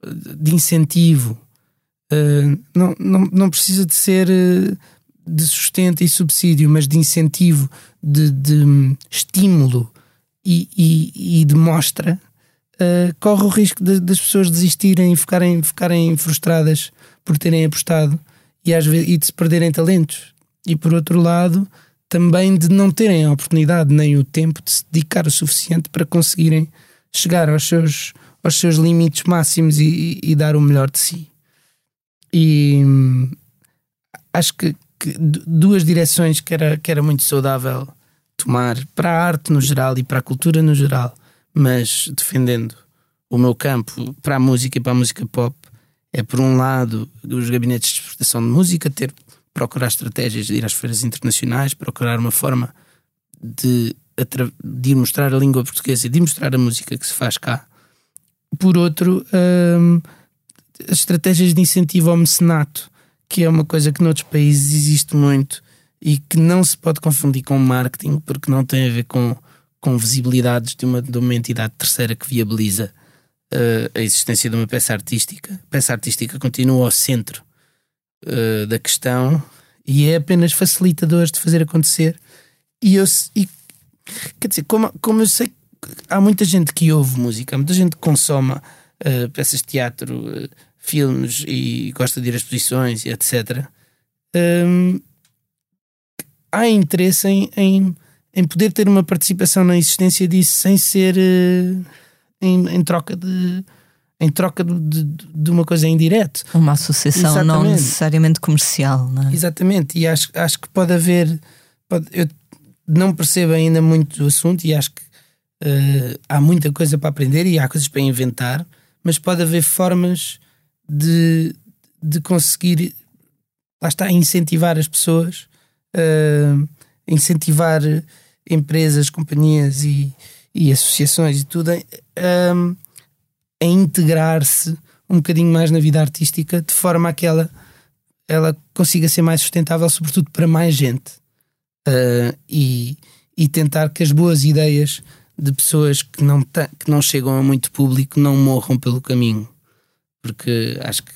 de incentivo, uh, não, não, não precisa de ser uh, de sustento e subsídio, mas de incentivo, de, de um, estímulo e, e, e de mostra, uh, corre o risco de, das pessoas desistirem e ficarem, ficarem frustradas por terem apostado e, às vezes, e de se perderem talentos. E por outro lado, também de não terem a oportunidade nem o tempo de se dedicar o suficiente para conseguirem chegar aos seus, aos seus limites máximos e, e, e dar o melhor de si. E hum, acho que, que, duas direções que era, que era muito saudável tomar para a arte no geral e para a cultura no geral, mas defendendo o meu campo para a música e para a música pop, é por um lado os gabinetes de exportação de música, ter procurar estratégias de ir às feiras internacionais, procurar uma forma de, de ir mostrar a língua portuguesa e de mostrar a música que se faz cá. Por outro, hum, as estratégias de incentivo ao mecenato, que é uma coisa que noutros países existe muito e que não se pode confundir com marketing, porque não tem a ver com, com visibilidades de uma, de uma entidade terceira que viabiliza uh, a existência de uma peça artística. A peça artística continua ao centro uh, da questão e é apenas facilitador de fazer acontecer. E eu, e, quer dizer, como, como eu sei que há muita gente que ouve música, muita gente que consome uh, peças de teatro, filmes e gosta de ir a exposições e etc. Um, há interesse em, em, em, poder ter uma participação na existência disso sem ser uh, em, em troca de em troca de, de, de uma coisa indireta. Uma associação Exatamente. não necessariamente comercial, não é? Exatamente, e acho, acho que pode haver. Pode, eu não percebo ainda muito o assunto e acho que uh, há muita coisa para aprender e há coisas para inventar, mas pode haver formas de, de conseguir, lá está, incentivar as pessoas, uh, incentivar empresas, companhias e, e associações e tudo. A integrar-se um bocadinho mais na vida artística de forma a que ela, ela consiga ser mais sustentável, sobretudo para mais gente. Uh, e, e tentar que as boas ideias de pessoas que não, que não chegam a muito público não morram pelo caminho. Porque acho que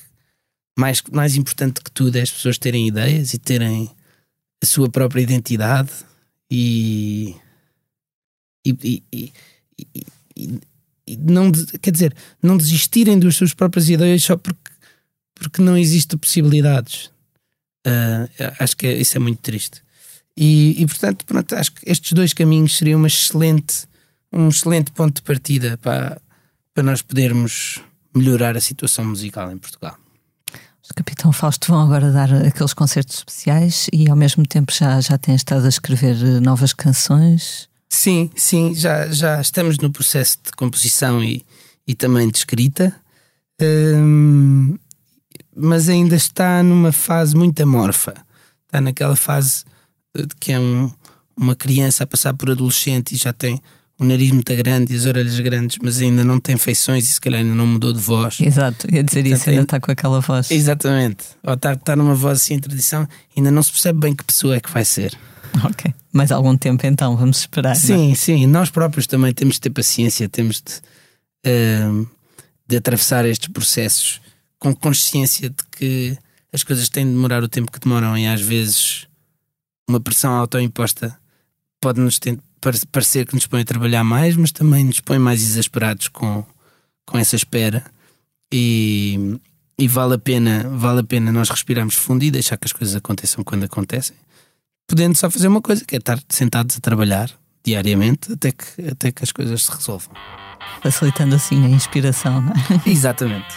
mais, mais importante que tudo é as pessoas terem ideias e terem a sua própria identidade e, e, e, e não, quer dizer, não desistirem das suas próprias ideias só porque, porque não existem possibilidades. Uh, acho que é, isso é muito triste. E, e portanto, pronto, acho que estes dois caminhos seriam uma excelente, um excelente ponto de partida para, para nós podermos melhorar a situação musical em Portugal. Os Capitão Fausto vão agora dar aqueles concertos especiais e ao mesmo tempo já, já têm estado a escrever novas canções. Sim, sim, já, já estamos no processo de composição e, e também de escrita, mas ainda está numa fase muito amorfa. Está naquela fase de que é um, uma criança a passar por adolescente e já tem o nariz muito grande e as orelhas grandes, mas ainda não tem feições e se calhar ainda não mudou de voz. Exato, ia dizer Portanto, isso, ainda está com aquela voz. Exatamente, ou está, está numa voz assim em tradição, ainda não se percebe bem que pessoa é que vai ser. Ok. Mais algum tempo então, vamos esperar. É? Sim, não? sim. Nós próprios também temos de ter paciência, temos de, uh, de atravessar estes processos com consciência de que as coisas têm de demorar o tempo que demoram e às vezes uma pressão autoimposta pode nos parecer que nos põe a trabalhar mais, mas também nos põe mais exasperados com, com essa espera. E, e vale a pena vale a pena nós respirarmos fundo e deixar que as coisas aconteçam quando acontecem podendo só fazer uma coisa, que é estar sentados a trabalhar diariamente até que, até que as coisas se resolvam. Facilitando assim a inspiração, não é? Exatamente.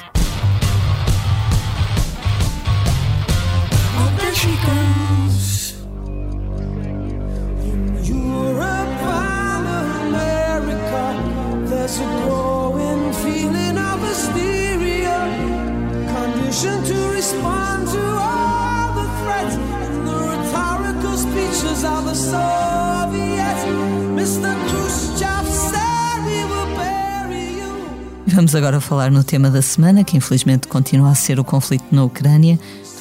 To respond to all the threats pictures of the Soviets. Mr. Khrushchev said will bury you. Vamos agora falar no tema da semana, que infelizmente continua a ser o conflito na Ucrânia.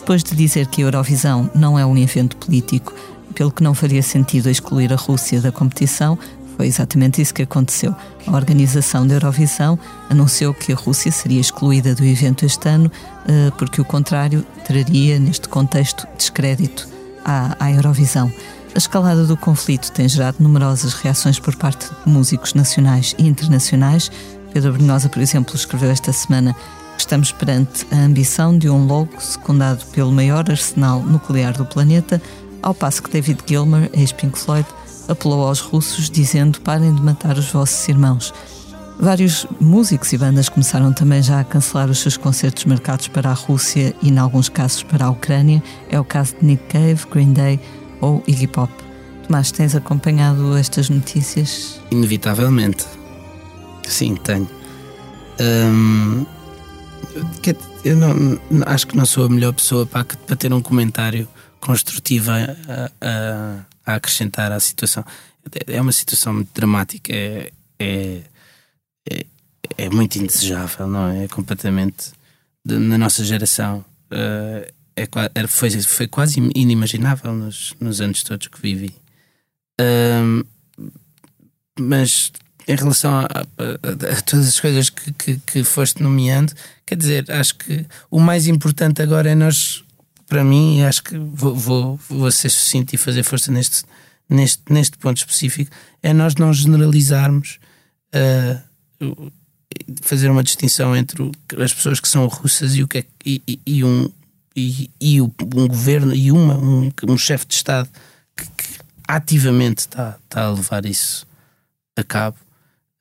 depois de dizer que a Eurovisão não é um evento político, pelo que não faria sentido excluir a Rússia da competição, foi exatamente isso que aconteceu. A organização da Eurovisão anunciou que a Rússia seria excluída do evento este ano, eh, porque o contrário traria, neste contexto, descrédito à, à Eurovisão. A escalada do conflito tem gerado numerosas reações por parte de músicos nacionais e internacionais. Pedro Brunhosa, por exemplo, escreveu esta semana que estamos perante a ambição de um logo secundado pelo maior arsenal nuclear do planeta, ao passo que David Gilmer, ex-Pink Floyd, apelou aos russos dizendo parem de matar os vossos irmãos. Vários músicos e bandas começaram também já a cancelar os seus concertos marcados para a Rússia e, em alguns casos, para a Ucrânia. É o caso de Nick Cave, Green Day ou Iggy Pop. Tomás, tens acompanhado estas notícias? Inevitavelmente. Sim, tenho. Hum, eu não, acho que não sou a melhor pessoa para, ter um comentário construtivo a, a, a acrescentar à situação. É uma situação muito dramática, é, é, é, é muito indesejável, não é? É completamente de, na nossa geração. Uh, é, foi, foi quase inimaginável nos, nos anos todos que vivi. Mas em relação a, a, a, todas as coisas que, que, que, foste nomeando, quer dizer, acho que o mais importante agora é nós, para mim, acho que vou, vou, vou ser sucinto e fazer força neste, neste, neste ponto específico, é nós não generalizarmos, uh, fazer uma distinção entre as pessoas que são russas e, o que é, e, e, e um, e, e, um governo e uma, um, um chefe de Estado que, que ativamente está, a levar isso a cabo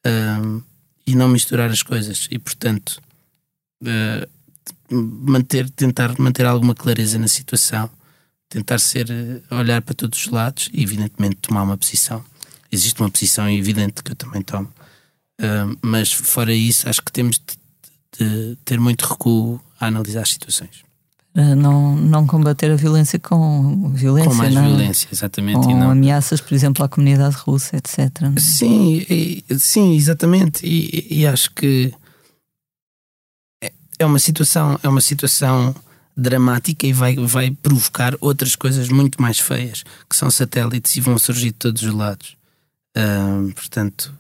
uh, e não misturar as coisas. E portanto uh, manter tentar manter alguma clareza na situação tentar ser, eh, olhar para todos os lados e, evidentemente, tomar uma posição. Existe uma posição evidente que eu também tomo, uh, mas fora isso, acho que temos de, de, ter muito recuo a analisar as situações. Para não, não combater a violência com violência. Com mais não? violência, exatamente. Com ameaças, por exemplo, à comunidade russa, etc. Não? Sim, e, sim, exatamente. E, e acho que é, uma situação, é uma situação dramática e vai, vai provocar outras coisas muito mais feias, que são satélites e vão surgir de todos os lados. Uh, portanto,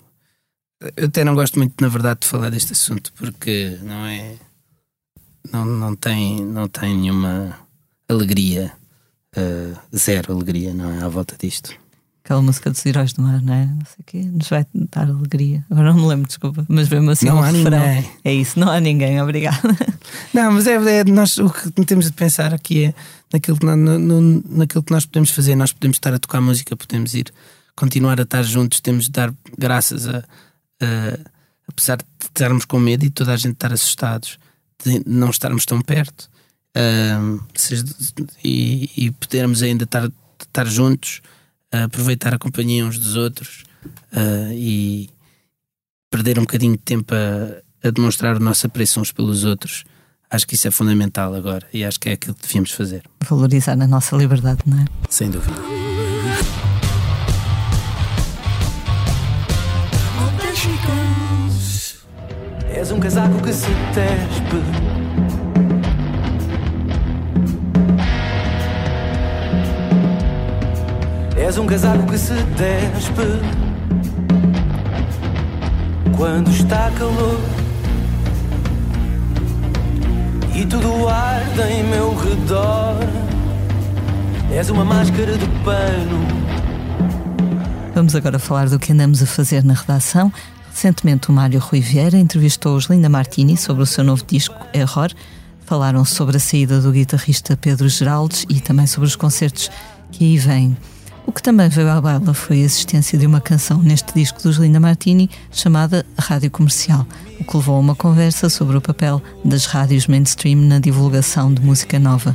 eu até não gosto muito, na verdade, de falar deste assunto, porque não é. Não, não, tem, não tem nenhuma alegria, uh, zero alegria, não é? À volta disto aquela música dos Heróis do Mar, não é? Não sei o quê, nos vai dar alegria. Agora não me lembro, desculpa, mas mesmo assim não um há refrão. Ninguém. É isso, não há ninguém, obrigada. Não, mas é, é, nós o que temos de pensar aqui é naquilo que, no, naquilo que nós podemos fazer. Nós podemos estar a tocar música, podemos ir continuar a estar juntos, temos de dar graças a, a apesar de estarmos com medo e toda a gente estar assustados, de não estarmos tão perto. Uh, e, e podermos ainda estar, estar juntos aproveitar a companhia uns dos outros uh, e perder um bocadinho de tempo a, a, demonstrar o nosso apreço uns pelos outros. Acho que isso é fundamental agora e acho que é aquilo que devíamos fazer. Valorizar a nossa liberdade, não é? Sem dúvida. És um casaco que se tespe És um casaco que se despe quando está calor e tudo arde em meu redor. És uma máscara de pano. Vamos agora falar do que andamos a fazer na redação. Recentemente, o Mário Rui Vieira entrevistou os Linda Martini sobre o seu novo disco Error. Falaram sobre a saída do guitarrista Pedro Geraldes e também sobre os concertos que aí vêm. O que também veio à baila foi a existência de uma canção neste disco dos Linda Martini chamada Rádio Comercial, o que levou a uma conversa sobre o papel das rádios mainstream na divulgação de música nova.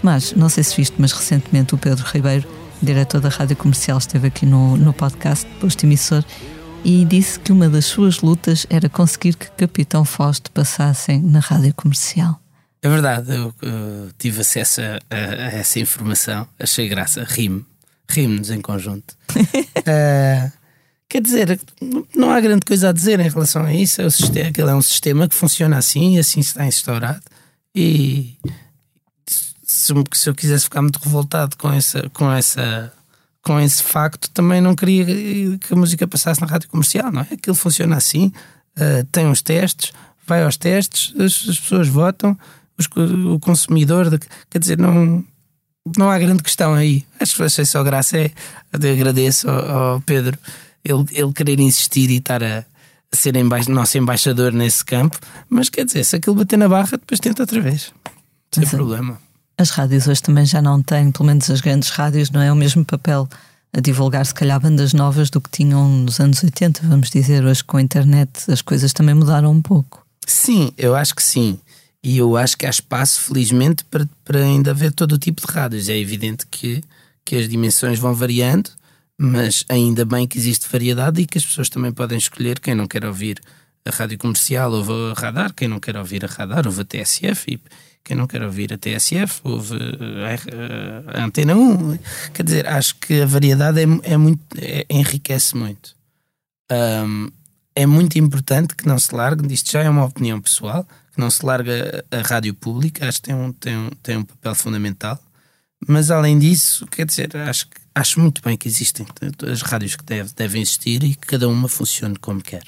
Tomás, não sei se viste, mas recentemente o Pedro Ribeiro, diretor da Rádio Comercial, esteve aqui no, no podcast Posto Emissor e disse que uma das suas lutas era conseguir que Capitão Fausto passassem na Rádio Comercial. É verdade, eu, eu tive acesso a, a, a, essa informação, achei graça, rime rimos em conjunto. uh, quer dizer, não há grande coisa a dizer em relação a isso. É o sistema, é um sistema que funciona assim e assim está instaurado. E se, se eu quisesse ficar muito revoltado com essa, com essa com esse facto, também não queria que a música passasse na rádio comercial, não é? Aquilo funciona assim, uh, tem uns testes, vai aos testes, as, as pessoas votam, os, o consumidor, de, quer dizer, não, não há grande questão aí. Acho que achei só graça é, eu agradeço ao, ao, Pedro ele, ele querer insistir e estar a, a ser emba nosso embaixador nesse campo, mas quer dizer, se aquilo bater na barra, depois tenta outra vez, sem Sim. problema. As rádios hoje também já não têm, pelo menos as grandes rádios, não é o mesmo papel a divulgar, se calhar, bandas novas do que tinham nos anos 80, vamos dizer. Hoje, com a internet, as coisas também mudaram um pouco. Sim, eu acho que sim. E eu acho que há espaço, felizmente, para, para ainda haver todo o tipo de rádios. É evidente que, que as dimensões vão variando, mas ainda bem que existe variedade e que as pessoas também podem escolher quem não quer ouvir a rádio comercial ouve a radar, quem não quer ouvir a radar ouve a TSF e quem não quer ouvir a TSF ouve a, Antena 1. Quer dizer, acho que a variedade é, é muito, é, enriquece muito. Um, é muito importante que não se largue, isto já é uma opinião pessoal, não se largue a, a rádio pública, acho que tem um, tem, um, tem um papel fundamental. Mas além disso, quer dizer, acho, acho muito bem que existem as rádios que deve, devem existir e que cada uma funcione como quer.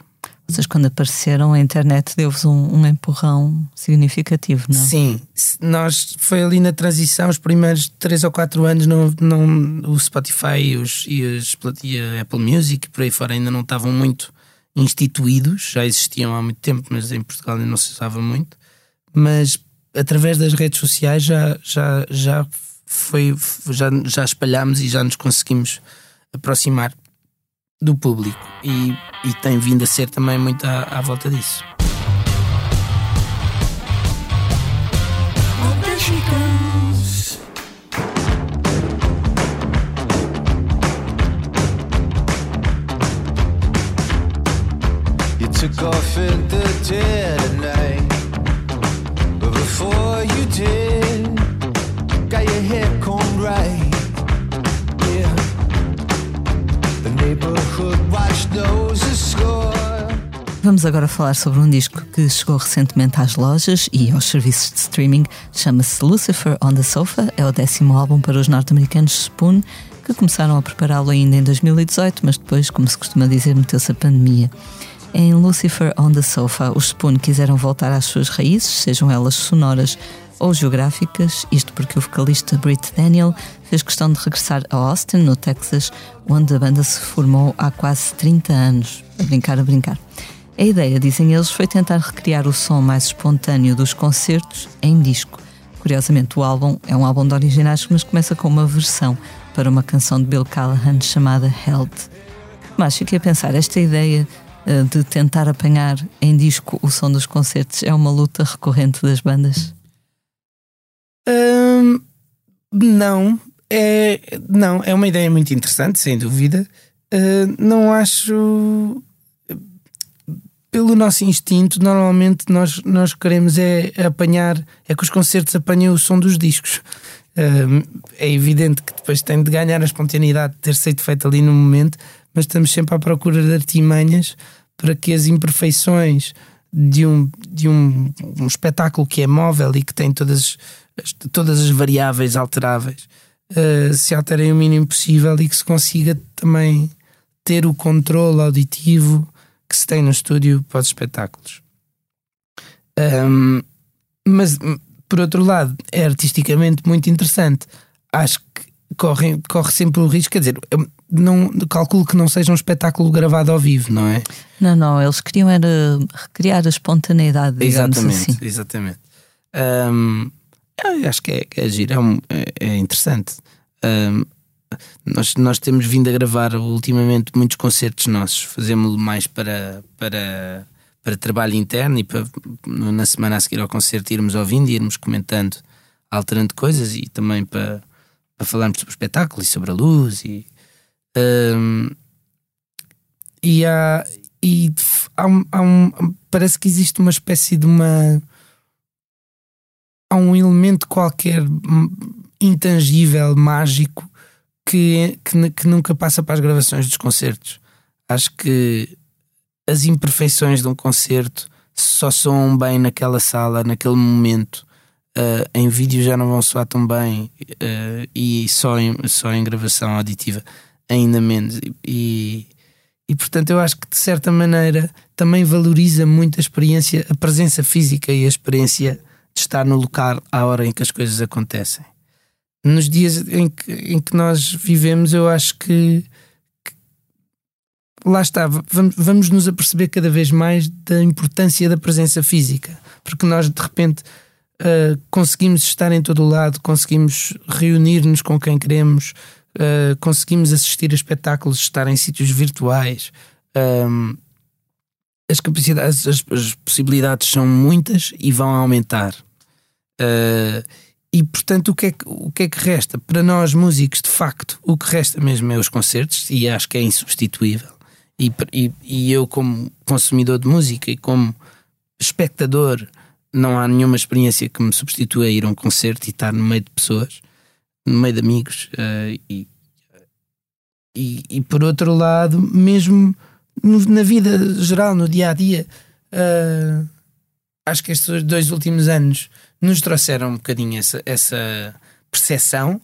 Vocês, quando apareceram, a internet deu-vos um, um, empurrão significativo, não? Sim, nós foi ali na transição, os primeiros 3 ou 4 anos, não, não, o Spotify e, os, e, os, e a Apple Music por aí fora ainda não estavam muito instituídos, já existiam há muito tempo, mas em Portugal ainda não se usava muito. Mas através das redes sociais já, já, já foi já, já espalhámos e já nos conseguimos aproximar do público e, e tem vindo a ser também muito à, à volta disso. Took off in the dead of night, but before you did, got your hair combed right. Vamos agora falar sobre um disco que chegou recentemente às lojas e aos serviços de streaming. Chama-se Lucifer on the Sofa. É o décimo álbum para os norte-americanos Spoon, que começaram a prepará-lo ainda em 2018, mas depois, como se costuma dizer, meteu-se a pandemia. Em Lucifer on the Sofa, os Spoon quiseram voltar às suas raízes, sejam elas sonoras ou geográficas, isto porque o vocalista Britt Daniel fez questão de regressar a Austin, no Texas, onde a banda se formou há quase 30 anos. A brincar, a brincar. A ideia, dizem eles, foi tentar recriar o som mais espontâneo dos concertos em disco. Curiosamente, o álbum é um álbum de originais, mas começa com uma versão para uma canção de Bill Callahan chamada Held. Mas fiquei a pensar, esta ideia de tentar apanhar em disco o som dos concertos é uma luta recorrente das bandas? Hum, não, é, não, é uma ideia muito interessante, sem dúvida. Uh, não acho. Pelo nosso instinto, normalmente nós, nós queremos é apanhar, é que os concertos apanhem o som dos discos. Uh, é evidente que depois tem de ganhar a espontaneidade de ter sido feito ali no momento, mas estamos sempre à procura de artimanhas para que as imperfeições de um, de um, um espetáculo que é móvel e que tem todas todas as variáveis alteráveis uh, se alterem o mínimo possível e que se consiga também ter o controle auditivo que se tem no estúdio para os espetáculos. Um, mas, por outro lado, é artisticamente muito interessante. Acho que corre, corre sempre o risco, quer dizer, não, calculo que não seja um espetáculo gravado ao vivo, não é? Não, não, eles queriam era recriar a espontaneidade, exatamente, assim. Exatamente. Um, eu acho que é, é giro, é, um, é, é interessante. Um, nós, nós temos vindo a gravar ultimamente muitos concertos nossos, fazemos mais para, para, para trabalho interno e para na semana a seguir ao concerto irmos ouvindo e irmos comentando, alterando coisas e também para, para falarmos sobre o espetáculo e sobre a luz e, um, e há, e há, há um, parece que existe uma espécie de uma há um elemento qualquer intangível, mágico, que, que, que, nunca passa para as gravações dos concertos. Acho que as imperfeições de um concerto só soam bem naquela sala, naquele momento. uh, em vídeo já não vão soar tão bem uh, e só em, só em gravação auditiva ainda menos. E, e portanto eu acho que de certa maneira também valoriza muito a experiência, a presença física e a experiência de estar no local à hora em que as coisas acontecem. Nos dias em que, em que nós vivemos, eu acho que, que lá está, vamos, vamos nos aperceber cada vez mais da importância da presença física, porque nós de repente uh, conseguimos estar em todo o lado, conseguimos reunir-nos com quem queremos, uh, conseguimos assistir a espetáculos, estar em sítios virtuais. Um, as capacidades, as, as, possibilidades são muitas e vão aumentar. Uh, e portanto, o que, é que, o que é que resta? Para nós, músicos, de facto, o que resta mesmo é os concertos, e acho que é insubstituível. E, e, e eu, como consumidor de música e como espectador, não há nenhuma experiência que me substitua a ir a um concerto e estar no meio de pessoas, no meio de amigos. Uh, e, e, e, por outro lado, mesmo no, na vida geral, no dia a dia, uh, acho que estes dois últimos anos nos trouxeram um bocadinho essa, essa percepção,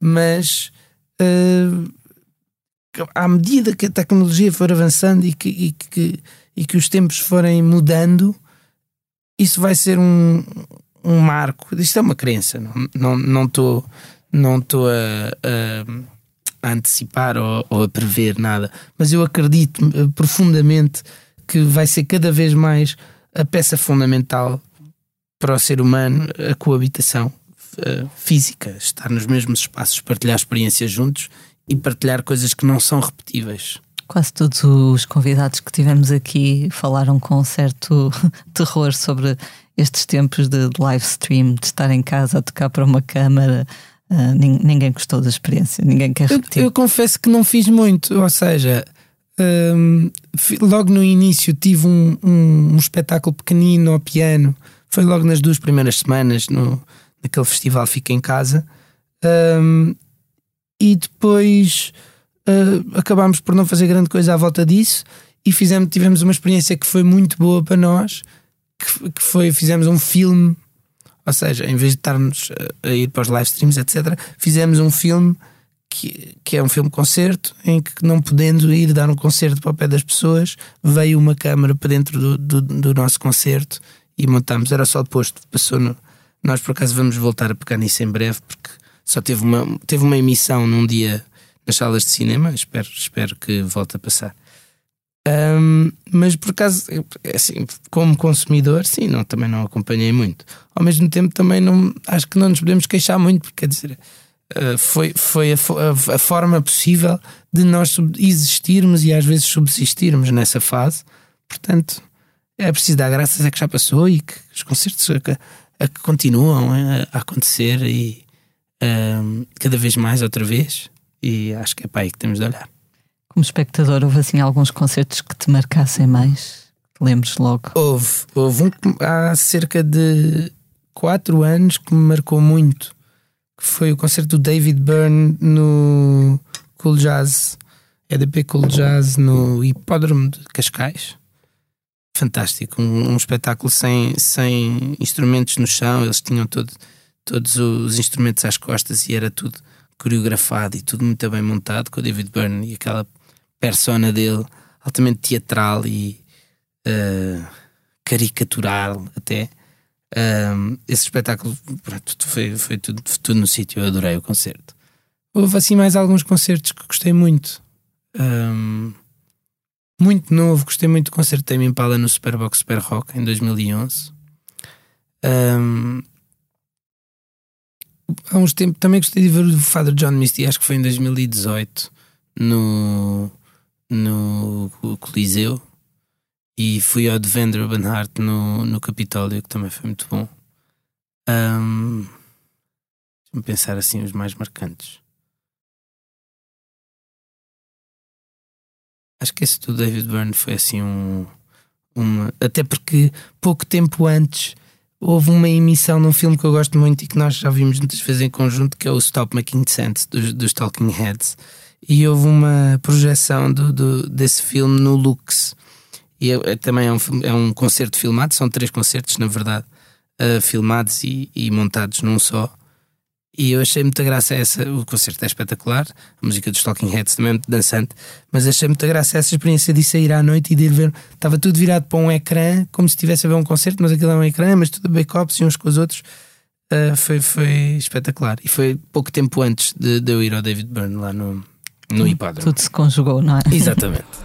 mas uh, à medida que a tecnologia for avançando e que, e que, e que os tempos forem mudando, isso vai ser um, um marco. Isto é uma crença, não estou não, não tô, não tô a, a, antecipar ou, ou, a prever nada, mas eu acredito eh, profundamente que vai ser cada vez mais a peça fundamental para o ser humano a coabitação uh, física, estar nos mesmos espaços, partilhar experiências juntos e partilhar coisas que não são repetíveis. Quase todos os convidados que tivemos aqui falaram com um certo terror sobre estes tempos de live stream, de estar em casa a tocar para uma câmara. Uh, ninguém gostou da experiência, ninguém quer repetir. Eu, eu confesso que não fiz muito, ou seja, um, logo no início tive um, um, um, espetáculo pequenino ao piano, foi logo nas duas primeiras semanas, no, naquele festival Fica em Casa, um, e depois uh, acabámos por não fazer grande coisa à volta disso e fizemos, tivemos uma experiência que foi muito boa para nós, que, que foi, fizemos um filme, ou seja, em vez de estarmos a, a ir para os live streams, etc., fizemos um filme que, que é um filme-concerto, em que não podendo ir dar um concerto para o pé das pessoas, veio uma câmara para dentro do, do, do nosso concerto e montámos. Era só depois, passou no. Nós por acaso vamos voltar a pegar nisso em breve, porque só teve uma, teve uma emissão num dia nas salas de cinema. Espero, espero que volte a passar. Um, mas por acaso, assim, como consumidor, sim, não, também não acompanhei muito. Ao mesmo tempo, também não acho que não nos podemos queixar muito, porque quer dizer, uh, foi, foi a, a, a, forma possível de nós existirmos e às vezes subsistirmos nessa fase. Portanto, é preciso dar graças a que já passou e que os concertos a, a que continuam a, a acontecer e um, cada vez mais outra vez e acho que é para aí que temos de olhar. Como espectador, houve assim alguns concertos que te marcassem mais? Lembres logo? Houve, houve um há cerca de 4 anos que me marcou muito, que foi o concerto do David Byrne no Cool Jazz, EDP Cool Jazz no Hipódromo de Cascais. Fantástico, um, um espetáculo sem, sem instrumentos no chão, eles tinham todo, todos os instrumentos às costas e era tudo coreografado e tudo muito bem montado com o David Byrne e aquela persona dele altamente teatral e uh, caricatural até. Esse espetáculo pronto, foi, foi tudo, tudo no sítio, eu adorei o concerto. Houve assim mais alguns concertos que gostei muito. Um, muito novo, gostei muito do concerto Tame Impala no Superbox Super Rock em 2011. Um, há uns tempos também gostei de ver o Father John Misty, acho que foi em 2018 no, no Coliseu e fui ao de Banhart no, no Capitólio, que também foi muito bom. Um, Deixa-me pensar assim os mais marcantes. Acho que esse do David Byrne foi assim um. Uma, até porque pouco tempo antes houve uma emissão num filme que eu gosto muito e que nós já vimos muitas vezes em conjunto, que é o Stop Making Sense dos, dos Talking Heads. E houve uma projeção do, do desse filme no Lux. E é, é, também é um, é um concerto filmado, são três concertos, na verdade, uh, filmados e, e, montados num só. E eu achei muita graça essa. O concerto é espetacular, a música dos Talking Heads também é muito dançante, mas achei muita graça essa experiência de sair à noite e de ir ver. Estava tudo virado para um ecrã, como se estivesse a ver um concerto, mas aquilo é um ecrã, mas tudo backups uns com os outros. Uh, foi, foi espetacular. E foi pouco tempo antes de, de eu ir ao David Byrne lá no, no hipódromo. Tudo se conjugou, não é? Exatamente.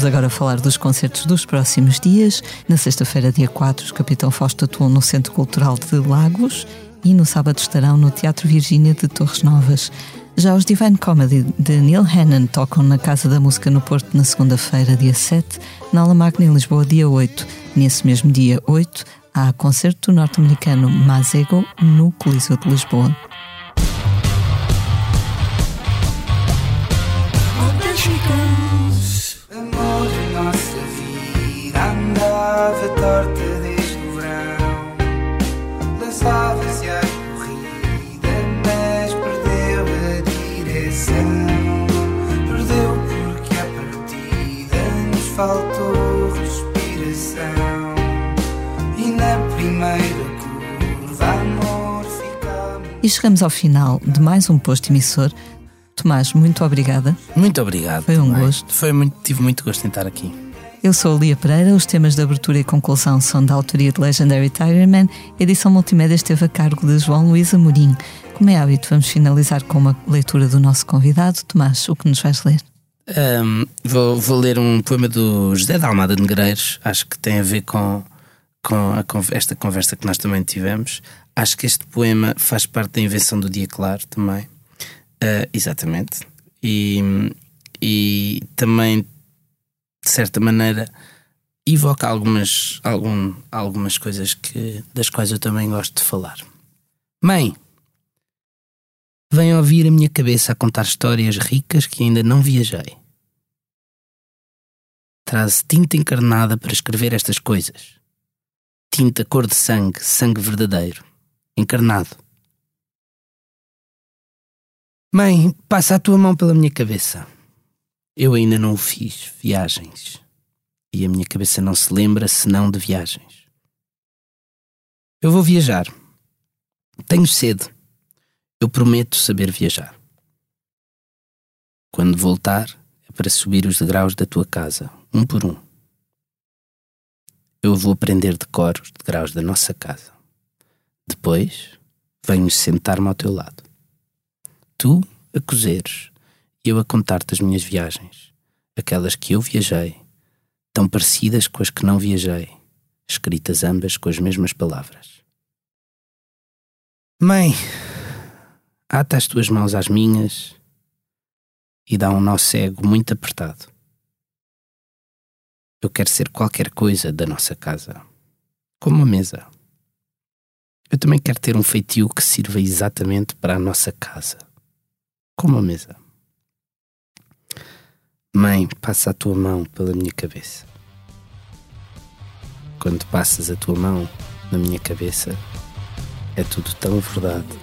Vamos agora falar dos concertos dos próximos dias. Na sexta-feira, dia 4, os Capitão Fausto atuam no Centro Cultural de Lagos e no sábado estarão no Teatro Virgínia de Torres Novas. Já os Divine Comedy de Neil Hannon tocam na Casa da Música no Porto na segunda-feira, dia 7, na Aula Magna em Lisboa, dia 8. Nesse mesmo dia 8, há concerto norte-americano Mazego no Coliseu de Lisboa. E chegamos ao final de mais um posto emissor. Tomás, muito obrigada. Muito obrigado. Foi um também. gosto. Foi muito, tive muito gosto em estar aqui. Eu sou a Lia Pereira, os temas de abertura e conclusão são da autoria de Legendary Tigerman, a edição multimédia esteve a cargo de João Luís Amorim. Como é hábito, vamos finalizar com uma leitura do nosso convidado. Tomás, o que nos vais ler? Um, vou, vou, ler um poema do José da Almada de Negreiros, acho que tem a ver com, com a, esta conversa que nós também tivemos. Acho que este poema faz parte da invenção do Dia Claro também. Uh, exatamente. E, e também, de certa maneira, evoca algumas, algum, algumas coisas que, das quais eu também gosto de falar. Mãe, vem ouvir a minha cabeça a contar histórias ricas que ainda não viajei traz tinta encarnada para escrever estas coisas. Tinta cor de sangue, sangue verdadeiro, encarnado. Mãe, passa a tua mão pela minha cabeça. Eu ainda não fiz, viagens. E a minha cabeça não se lembra senão de viagens. Eu vou viajar. Tenho sede. Eu prometo saber viajar. Quando voltar, é para subir os degraus da tua casa, um por um. Eu vou aprender de cor os degraus da nossa casa. Depois, venho sentar-me ao teu lado. Tu a cozeres e eu a contar-te as minhas viagens, aquelas que eu viajei, tão parecidas com as que não viajei, escritas ambas com as mesmas palavras. Mãe, ata as tuas mãos às minhas e dá um nó cego muito apertado. Eu quero ser qualquer coisa da nossa casa, como uma mesa. Eu também quero ter um feitio que sirva exatamente para a nossa casa, como uma mesa. Mãe, passa a tua mão pela minha cabeça. Quando passas a tua mão na minha cabeça, é tudo tão verdade